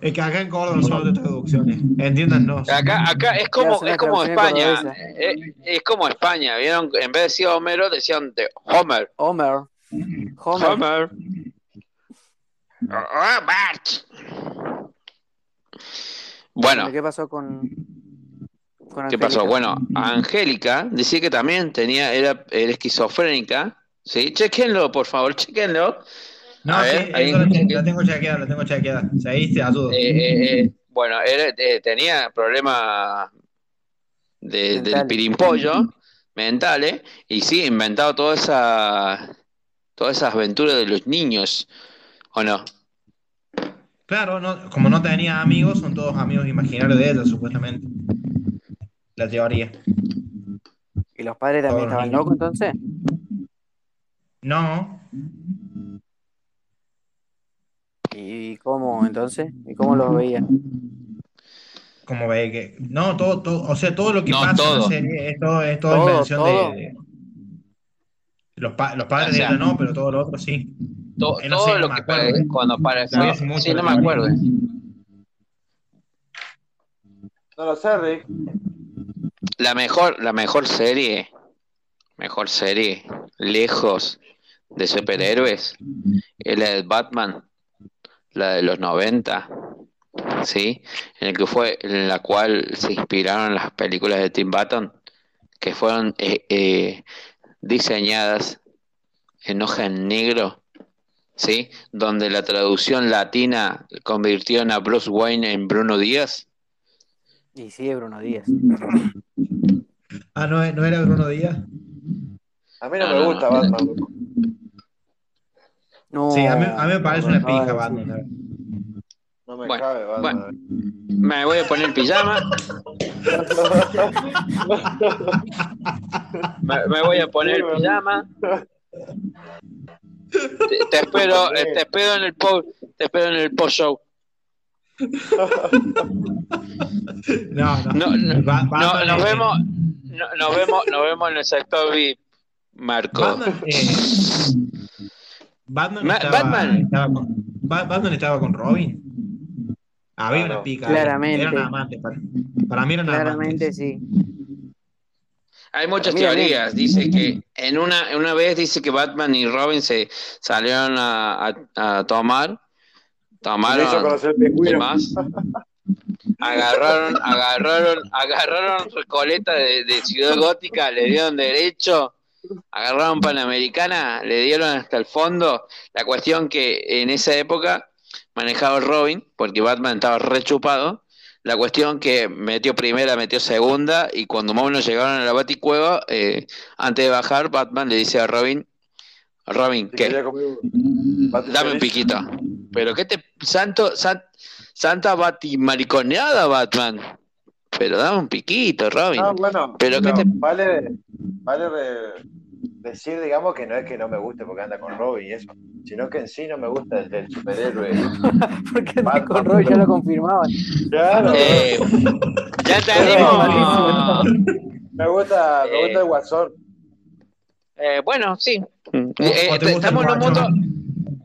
Es que acá en Córdoba no son de traducciones. Entiéndanos. Acá, acá es como, es como España. cordobesa. Es, es como España, ¿vieron? En vez de decir Homero, decían de Homer. Homer. Homer. Homer. Bart. Bueno, ¿Qué pasó con, con ¿qué pasó? Angélica? Bueno, Angélica decía que también tenía, era, era esquizofrénica. ¿Sí? Chequenlo, por favor, chequenlo. No, A sí, ver, ahí- eso la, tengo- la tengo chequeada, la tengo chequeada. ¿Seguiste? Ayudo. Eh, eh, eh, bueno, era- eh, tenía problemas de- del Mentales. pirimpollo mentales y sí, inventado toda esa, todas esas aventuras de los niños, ¿o no? Claro, no, como no tenía amigos, son todos amigos imaginarios de ella, supuestamente. La teoría. ¿Y los padres también Todos estaban niños. locos entonces? No, ¿Y cómo entonces? ¿Y cómo los veían? como ve que. No, todo, todo, o sea, todo lo que No, pasa en todo. la serie es todo, es todo Todo, invención todo. de, de- Los, pa- los padres O sea, de ella no, pero todo lo otro sí. To- no todo sé, no lo que pare- cuando La vi pareció, hace mucho, sí, no la me acuerdo. No lo sé, Rick. La mejor, la mejor serie, mejor serie, lejos de superhéroes, es la de Batman, la de los 90, ¿sí? En el que fue, en la cual se inspiraron las películas de Tim Burton, que fueron eh, eh, diseñadas en hoja en negro, ¿sí? Donde la traducción latina convirtió a Bruce Wayne en Bruno Díaz. Y sí, Bruno Díaz. Ah, no, no era Bruno Díaz. A mí no, No, me gusta no. Batman. No, Sí, a mí, a mí me parece una pija Batman. No me Bueno, cabe Batman. Me voy a poner pijama. Me, me voy a poner pijama. Te, te espero, eh, te espero en el po, te espero en el post show. No, no. No, no, Ba- no, Batman nos es- vemos, no- nos vemos, nos vemos en el sector VIP, Marco. Batman, eh, Batman, Ma- estaba, Batman. estaba con, Ba- Batman estaba con Robin. Había Claro. una pica. Claramente. Eran amantes. Para, para mí eran Claramente amantes. sí. Hay muchas Mira, teorías. Dice que en una, en una vez dice que Batman y Robin se salieron a, a- a tomar, tomaron más, agarraron, agarraron, agarraron Recoleta de, de Ciudad Gótica, le dieron derecho, agarraron Panamericana, le dieron hasta el fondo. La cuestión que en esa época manejaba Robin, porque Batman estaba rechupado. La cuestión que metió primera, metió segunda, y cuando más o menos llegaron a la Baticueva, eh, antes de bajar, Batman le dice a Robin, Robin, ¿qué? Dame un piquito. Pero qué te. Santo, san- santa batimariconeada, Batman. Pero dame un piquito, Robin. No, bueno, Pero qué te. vale, vale re- decir, digamos, que no es que no me guste porque anda con Robin y eso, sino que en sí no me gusta el del superhéroe. Porque Batman, con Roy ya lo confirmaban. Claro. Eh, ya entendimos. Me gusta, me gusta el Guasón. Eh, bueno, sí. ¿O- Eh, te eh, estamos, en un mundo,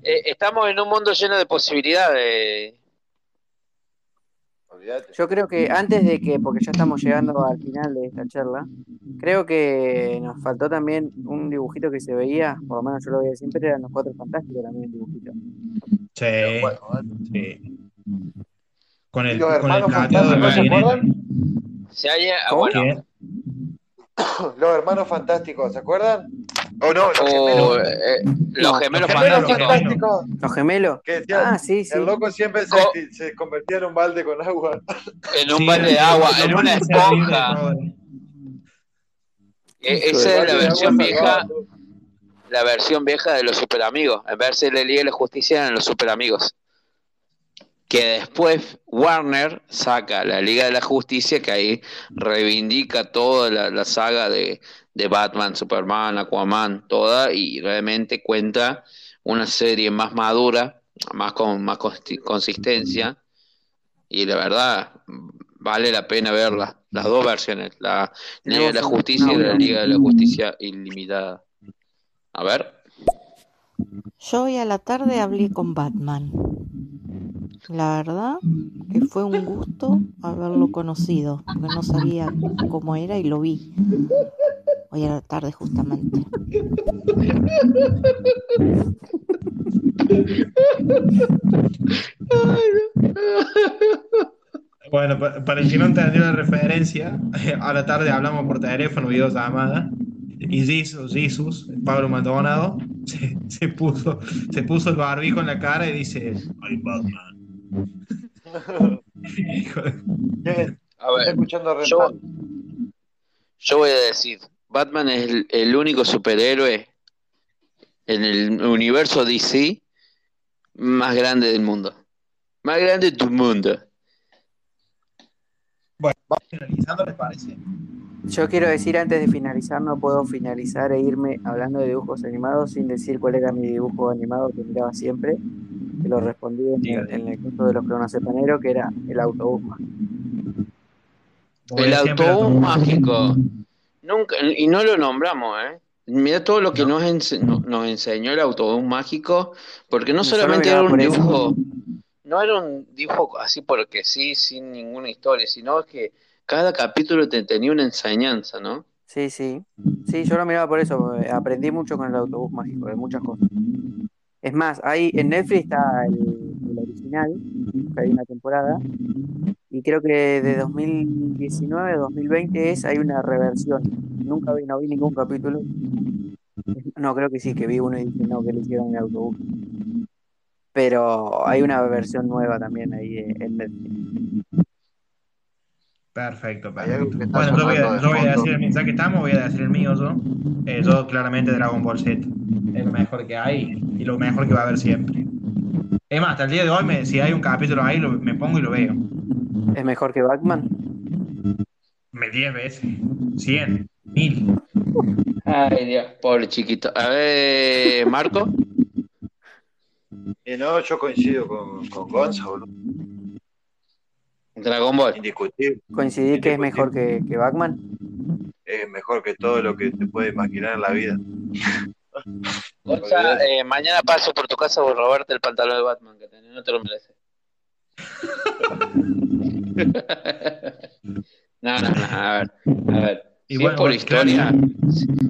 eh, estamos en un mundo lleno de posibilidades. Yo creo que antes de que, porque ya estamos llegando al final de esta charla, creo que nos faltó también un dibujito que se veía, por lo menos yo lo veía siempre, eran los cuatro fantásticos también el dibujito. Sí, sí. Con el, ¿Y los con el de se acuerdan? Si hay, ah, ¿Cómo? bueno, ¿Qué? Los hermanos fantásticos, ¿se acuerdan? Oh, no, los o, gemelos. eh, los No, gemelos Los gemelos fantásticos. ¿Los gemelos? Que decían, Ah, sí, sí. el loco siempre se, Co- se convertía en un balde con agua. En un Sí, balde de agua, en una esponja. Eh, Esa es la versión vieja, la versión vieja de los superamigos. En vez de la Liga de la Justicia eran los superamigos. Que después Warner saca la Liga de la Justicia, que ahí reivindica toda la, la saga de, de Batman, Superman, Aquaman, toda, y realmente cuenta una serie más madura, más con más consistencia, y la verdad vale la pena verla, las dos versiones, la Liga de la Justicia y la. Liga de la Justicia Ilimitada. A ver. Yo hoy a la tarde hablé con Batman. La verdad que fue un gusto haberlo conocido, porque no sabía cómo era y lo vi hoy a la tarde justamente. Bueno, pa- para el que no entendió la referencia, a la tarde hablamos por teléfono, videollamada, y Jesus, Jesus, Pablo Maldonado, se, se puso, se puso el barbijo en la cara y dice, I'm Batman. Hijo de- ¿Quién A ver. escuchando a Yo, yo voy a decir, Batman es el, el único superhéroe en el universo DC más grande del mundo. Más grande del mundo. Bueno, vamos finalizando, ¿les parece? Yo quiero decir antes de finalizar, no puedo finalizar e irme hablando de dibujos animados sin decir cuál era mi dibujo animado que miraba siempre, que lo respondí en el, en el curso de los cronocepaneros, que era el autobús mágico. El autobús mágico. Nunca, y no lo nombramos, ¿eh? Mira todo lo que nos, ense- no- nos enseñó el autobús mágico, porque no solamente era un eso. No era un dibujo así porque sí, sin ninguna historia, sino que cada capítulo te tenía una enseñanza, ¿no? Sí, sí. Sí, yo lo miraba por eso, aprendí mucho con el autobús mágico, de muchas cosas. Es más, ahí en Netflix está el, original, que hay una temporada, y creo que de 2019 a 2020 es, hay una reversión. Nunca vi, no vi ningún capítulo. No, creo que sí, que vi uno y dije, no, que le hicieron el autobús. Pero hay una versión nueva también ahí en Netflix. Perfecto, perfecto. Bueno, yo voy a, yo voy decir el mensaje que estamos, voy a decir el mío yo. Eh, yo claramente Dragon Ball Z. Es lo mejor que hay y lo mejor que va a haber siempre. Es más, hasta el día de hoy, me- si hay un capítulo ahí, lo- me pongo y lo veo. ¿Es mejor que Batman? Me 10 veces, 100, 1000. Ay, Dios, pobre chiquito. A ver, Marco. Y no, yo coincido con, con Gonza, boludo. Dragon Ball. Indiscutible. ¿Coincidí que es mejor que, que Batman? Es mejor que todo lo que te puede imaginar en la vida. Gonza, eh, mañana paso por tu casa por robarte el pantalón de Batman que tenés, no te lo mereces. no, no, no, a ver, a ver. Si bueno, es por historia,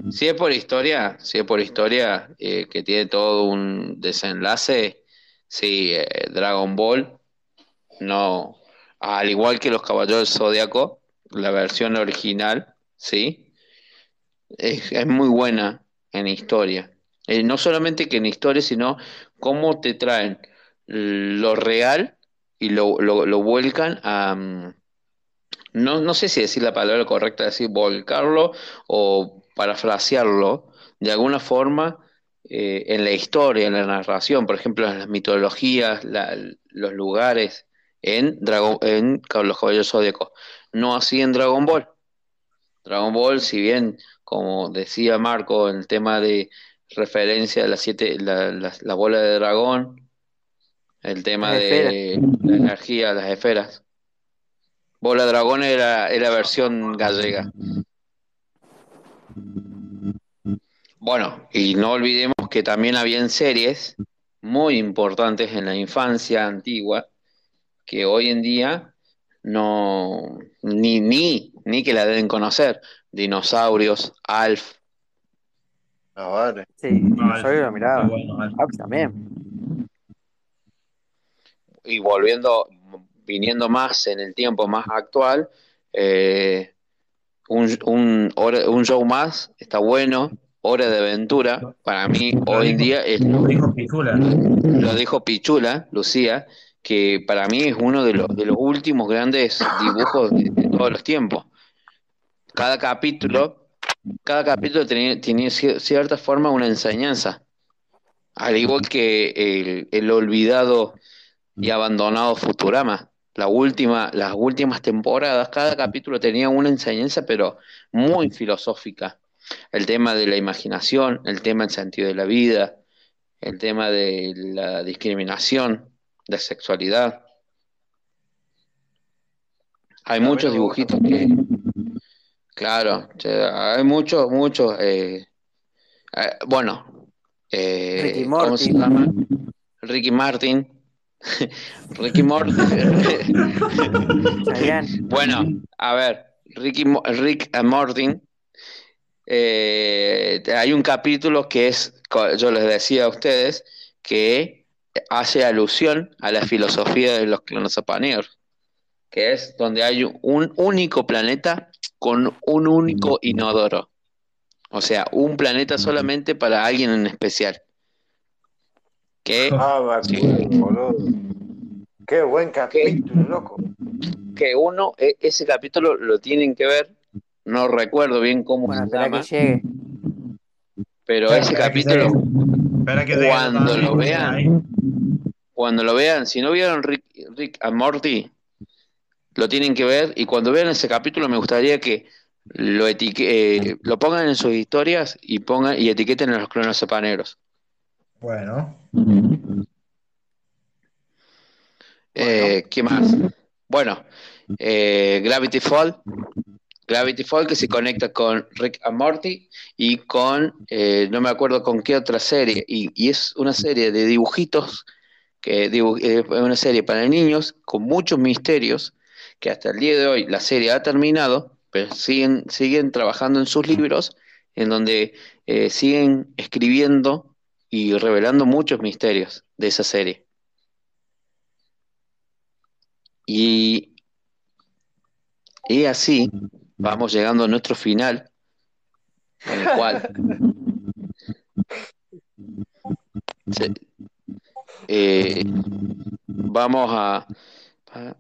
si, es por historia, si es por historia, eh, que tiene todo un desenlace, sí, eh, Dragon Ball, no, al igual que los Caballeros del Zodiaco, la versión original, sí, es, es muy buena en historia. Eh, no solamente que en historia, sino cómo te traen lo real y lo, lo, lo vuelcan a... No, no sé si decir la palabra correcta, decir volcarlo o parafrasearlo de alguna forma eh, en la historia, en la narración, por ejemplo, en las mitologías, la- los lugares en, Dragon, en Los Caballeros Zodíacos. No así en Dragon Ball. Dragon Ball, si bien, como decía Marco, en el tema de referencia a las siete, la, la- la bola de dragón, el tema de la energía, las esferas. Bola dragón era, era versión gallega. Bueno, y no olvidemos que también habían series muy importantes en la infancia antigua que hoy en día no ni ni ni que la deben conocer. Dinosaurios, Alf. No, vale. Sí, dinosaurio lo miraba. Alf también. Y volviendo, viniendo más en el tiempo más actual, eh, un, un, hora- un show más está bueno, Hora de Aventura, para mí hoy en día es Lo dijo Pichula. lo dijo Pichula, Lucía, que para mí es uno de los, de los últimos grandes dibujos de, de todos los tiempos. Cada capítulo, cada capítulo tenía, tenía cier- cierta forma una enseñanza. Al igual que el, el olvidado y abandonado Futurama. La última, las últimas temporadas, cada capítulo tenía una enseñanza, pero muy filosófica. El tema de la imaginación, el tema del sentido de la vida, el tema de la discriminación, de sexualidad. Hay muchos dibujitos que, claro, hay muchos, muchos, eh, eh, bueno, eh, Ricky ¿cómo Morty. se llama? Ricky Martin. Ricky Morty. bueno, a ver, Ricky, Mo- Rick and Morty. eh, hay un capítulo que es, yo les decía a ustedes, que hace alusión a la filosofía de los clonozopaneros, que es donde hay un único planeta con un único inodoro. O sea, un planeta solamente para alguien en especial. Que, Ah, me acuerdo, boludo. Qué buen capítulo, loco. que uno, e- ese capítulo lo tienen que ver, no recuerdo bien cómo se espera llama, que llegue. pero Espera, ese espera que capítulo, que llegue, cuando lo vean, ahí. cuando lo vean, si no vieron Rick, Rick and Morty, lo tienen que ver y cuando vean ese capítulo me gustaría que lo etique- eh, lo pongan en sus historias y pongan y etiqueten a los clonocepaneros. Bueno. Eh, ¿qué más? Bueno, eh, Gravity Fall. Gravity Fall que se conecta con Rick and Morty y con, eh, no me acuerdo con qué otra serie, y, y es una serie de dibujitos, que dibu- eh, es una serie para niños con muchos misterios, que hasta el día de hoy la serie ha terminado, pero siguen, siguen trabajando en sus libros, en donde siguen escribiendo y revelando muchos misterios de esa serie. Y, y así vamos llegando a nuestro final, en el cual se- eh, vamos a, a-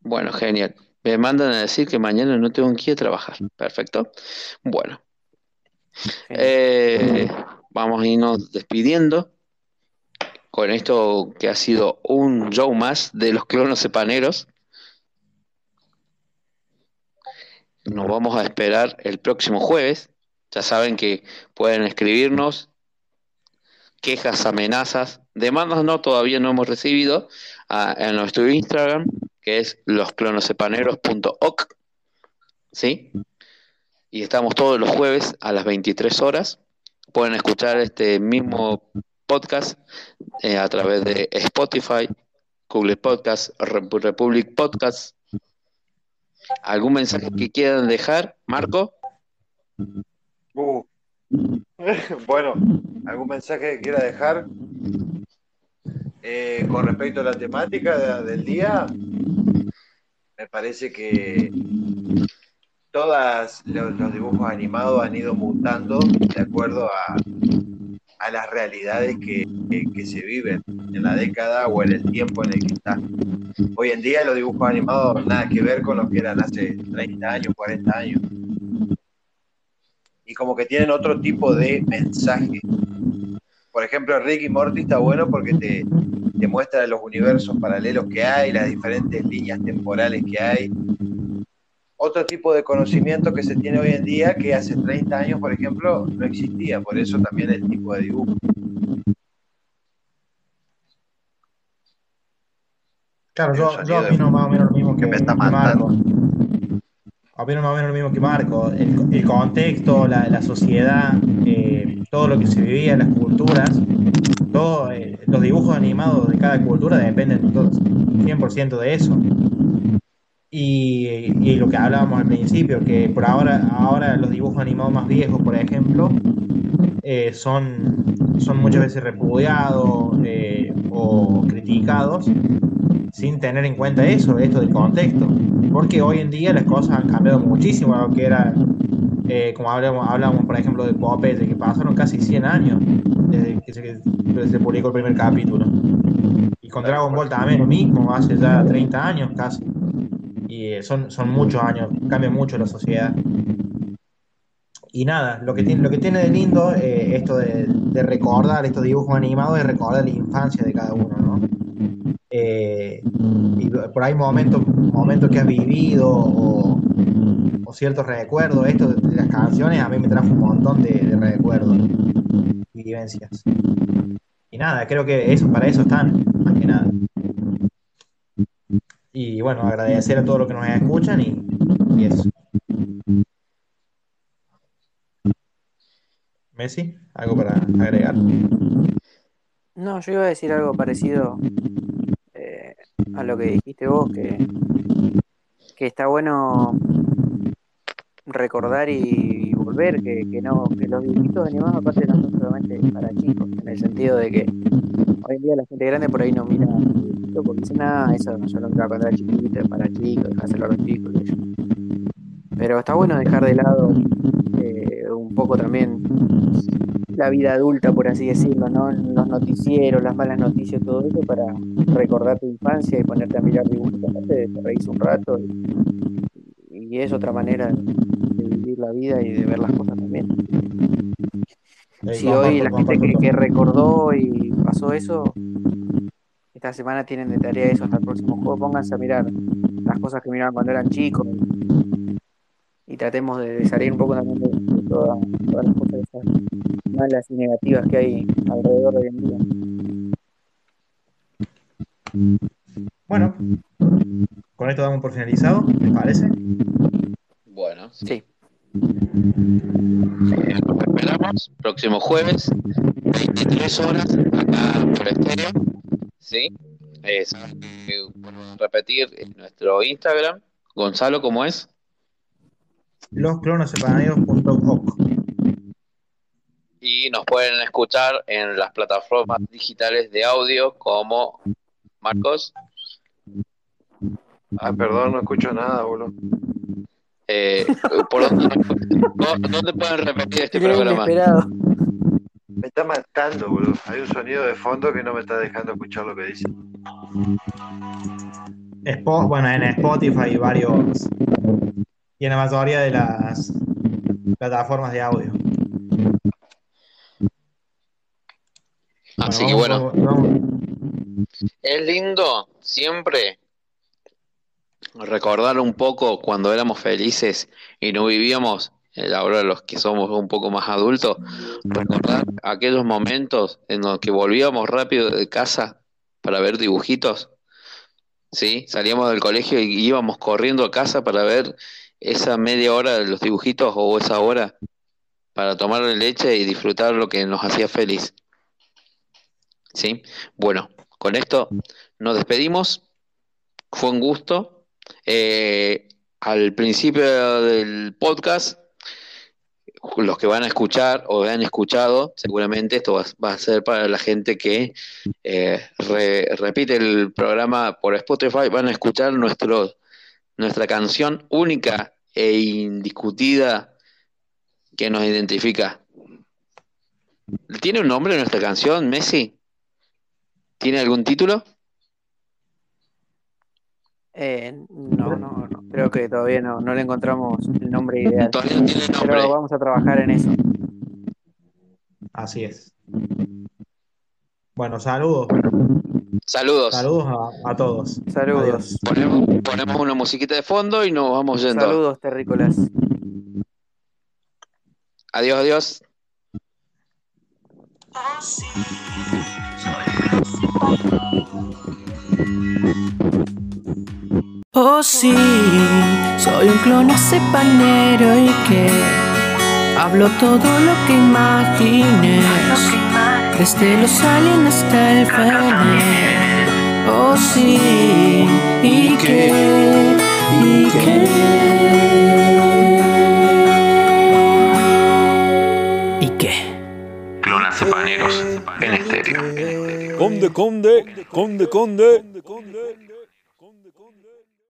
Bueno, genial. Me mandan a decir que mañana no tengo que ir a trabajar. Perfecto. Bueno. Eh, vamos a irnos despidiendo con esto que ha sido un show más de los clonos sepaneros. Nos vamos a esperar el próximo jueves. Ya saben que pueden escribirnos quejas, amenazas, demandas no, todavía no hemos recibido en nuestro Instagram, que es losclonosepaneros.oc, ¿sí? Y estamos todos los jueves a las 23 horas. Pueden escuchar este mismo podcast eh, a través de Spotify, Google Podcast, Rep- Republic Podcast. ¿Algún mensaje que quieran dejar, Marco? Uh. bueno, ¿algún mensaje que quiera dejar? Eh, con respecto a la temática de- del día, me parece que todos los, dibujos animados han ido mutando de acuerdo a, las realidades que, se viven en la década o en el tiempo en el que están. Hoy en día los dibujos animados nada que ver con los que eran hace 30 años, 40 años. Y como que tienen otro tipo de mensaje. Por ejemplo, Rick y Morty está bueno porque te, te muestra los universos paralelos que hay, las diferentes líneas temporales que hay. Otro tipo de conocimiento que se tiene hoy en día que hace 30 años, por ejemplo, no existía. Por eso también el tipo de dibujo. Claro, yo, yo opino más o menos lo mismo que, me está que matando. Marco. opino más o menos lo mismo que Marco. El, el contexto, la, la sociedad, eh, todo lo que se vivía las culturas, todo, eh, los dibujos animados de cada cultura dependen todos, 100% de eso. Y, y lo que hablábamos al principio, que por ahora, ahora los dibujos animados más viejos, por ejemplo, eh, son, son muchas veces repudiados eh, o criticados sin tener en cuenta eso, esto del contexto. Porque hoy en día las cosas han cambiado muchísimo lo que era, eh, como hablamos, hablamos, por ejemplo, de Popeye, que pasaron casi 100 años desde que se, que se publicó el primer capítulo. Y con Dragon Ball también lo mismo, hace ya 30 años casi. Y eh, son, son muchos años, cambia mucho la sociedad. Y nada, lo que tiene, lo que tiene de lindo eh, esto de, recordar estos dibujos animados es recordar la infancia de cada uno, ¿no? Eh, y por ahí momentos, momentos que has vivido o, ciertos recuerdos, esto de, de las canciones a mí me trajo un montón de, de recuerdos y vivencias. Y nada, creo que eso, para eso están, más que nada. Y bueno, agradecer a todos los que nos escuchan y, eso. Messi, ¿algo para agregar? No, yo iba a decir algo parecido eh, a lo que dijiste vos, que, que está bueno recordar y volver, que, que no, que los dibujitos animados aparte no son solamente para chicos, en el sentido de que hoy en día la gente grande por ahí no mira dibujito porque dice, nada, eso yo lo miraba cuando era chiquito, para chicos, dejárselo a los chicos. qué sé yo". Pero está bueno dejar de lado eh, un poco también la vida adulta, por así decirlo, ¿no? Los noticieros, las malas noticias, todo eso para recordar tu infancia y ponerte a mirar dibujos, te reís un rato y, y es otra manera de vivir la vida y de ver las cosas también. Si hoy la gente que, que recordó y pasó eso, esta semana tienen de tarea eso hasta el próximo juego, pónganse a mirar las cosas que miraban cuando eran chicos y tratemos de, de salir un poco también de, de toda- todas las cosas esas malas y negativas que hay alrededor de hoy en día. Bueno, con esto damos por finalizado, ¿les parece? Bueno, sí. Eh, nos esperamos próximo jueves, 23 horas, acá por estéreo. ¿Sí? Eh, saben que, repetir eh, nuestro Instagram. Gonzalo, ¿cómo es? Losclonoseparados.org Y nos pueden escuchar en las plataformas digitales de audio como Marcos. Ah, perdón, no escucho nada, boludo. Eh, ¿por dónde, pueden repetir este programa? inesperado. Me está matando, boludo. Hay un sonido de fondo que no me está dejando escuchar lo que dice. Bueno, en Spotify y varios. Y en la mayoría de las plataformas de audio. Así que vamos- bueno, vamos- es lindo siempre recordar un poco cuando éramos felices y no vivíamos, eh, ahora los que somos un poco más adultos, recordar aquellos momentos en los que volvíamos rápido de casa para ver dibujitos, ¿sí? Salíamos del colegio y íbamos corriendo a casa para ver esa media hora de los dibujitos o esa hora para tomar leche y disfrutar lo que nos hacía feliz. ¿Sí? Bueno, con esto nos despedimos. Fue un gusto. Eh, al principio del podcast, los que van a escuchar o han escuchado, seguramente esto va, a ser para la gente que eh, re- repite el programa por Spotify, van a escuchar nuestro, nuestra canción única e indiscutida que nos identifica. ¿Tiene un nombre nuestra canción, Messi? ¿Tiene algún título? Eh, no, no, no, creo que todavía no, no le encontramos el nombre ideal. Todavía no tiene nombre. Pero vamos a trabajar en eso. Así es. Bueno, saludos. Saludos. Saludos a, a todos. Saludos. Ponemos, ponemos una musiquita de fondo y nos vamos yendo. Saludos, terrícolas. Adiós, adiós. Oh sí, Soy un clon panero y que hablo todo lo que imagines. Desde los aliens hasta el Fernet. Oh sí, y que, y que. ¿Y qué? Clonacepaneros en estéreo. Conde, conde, conde, conde.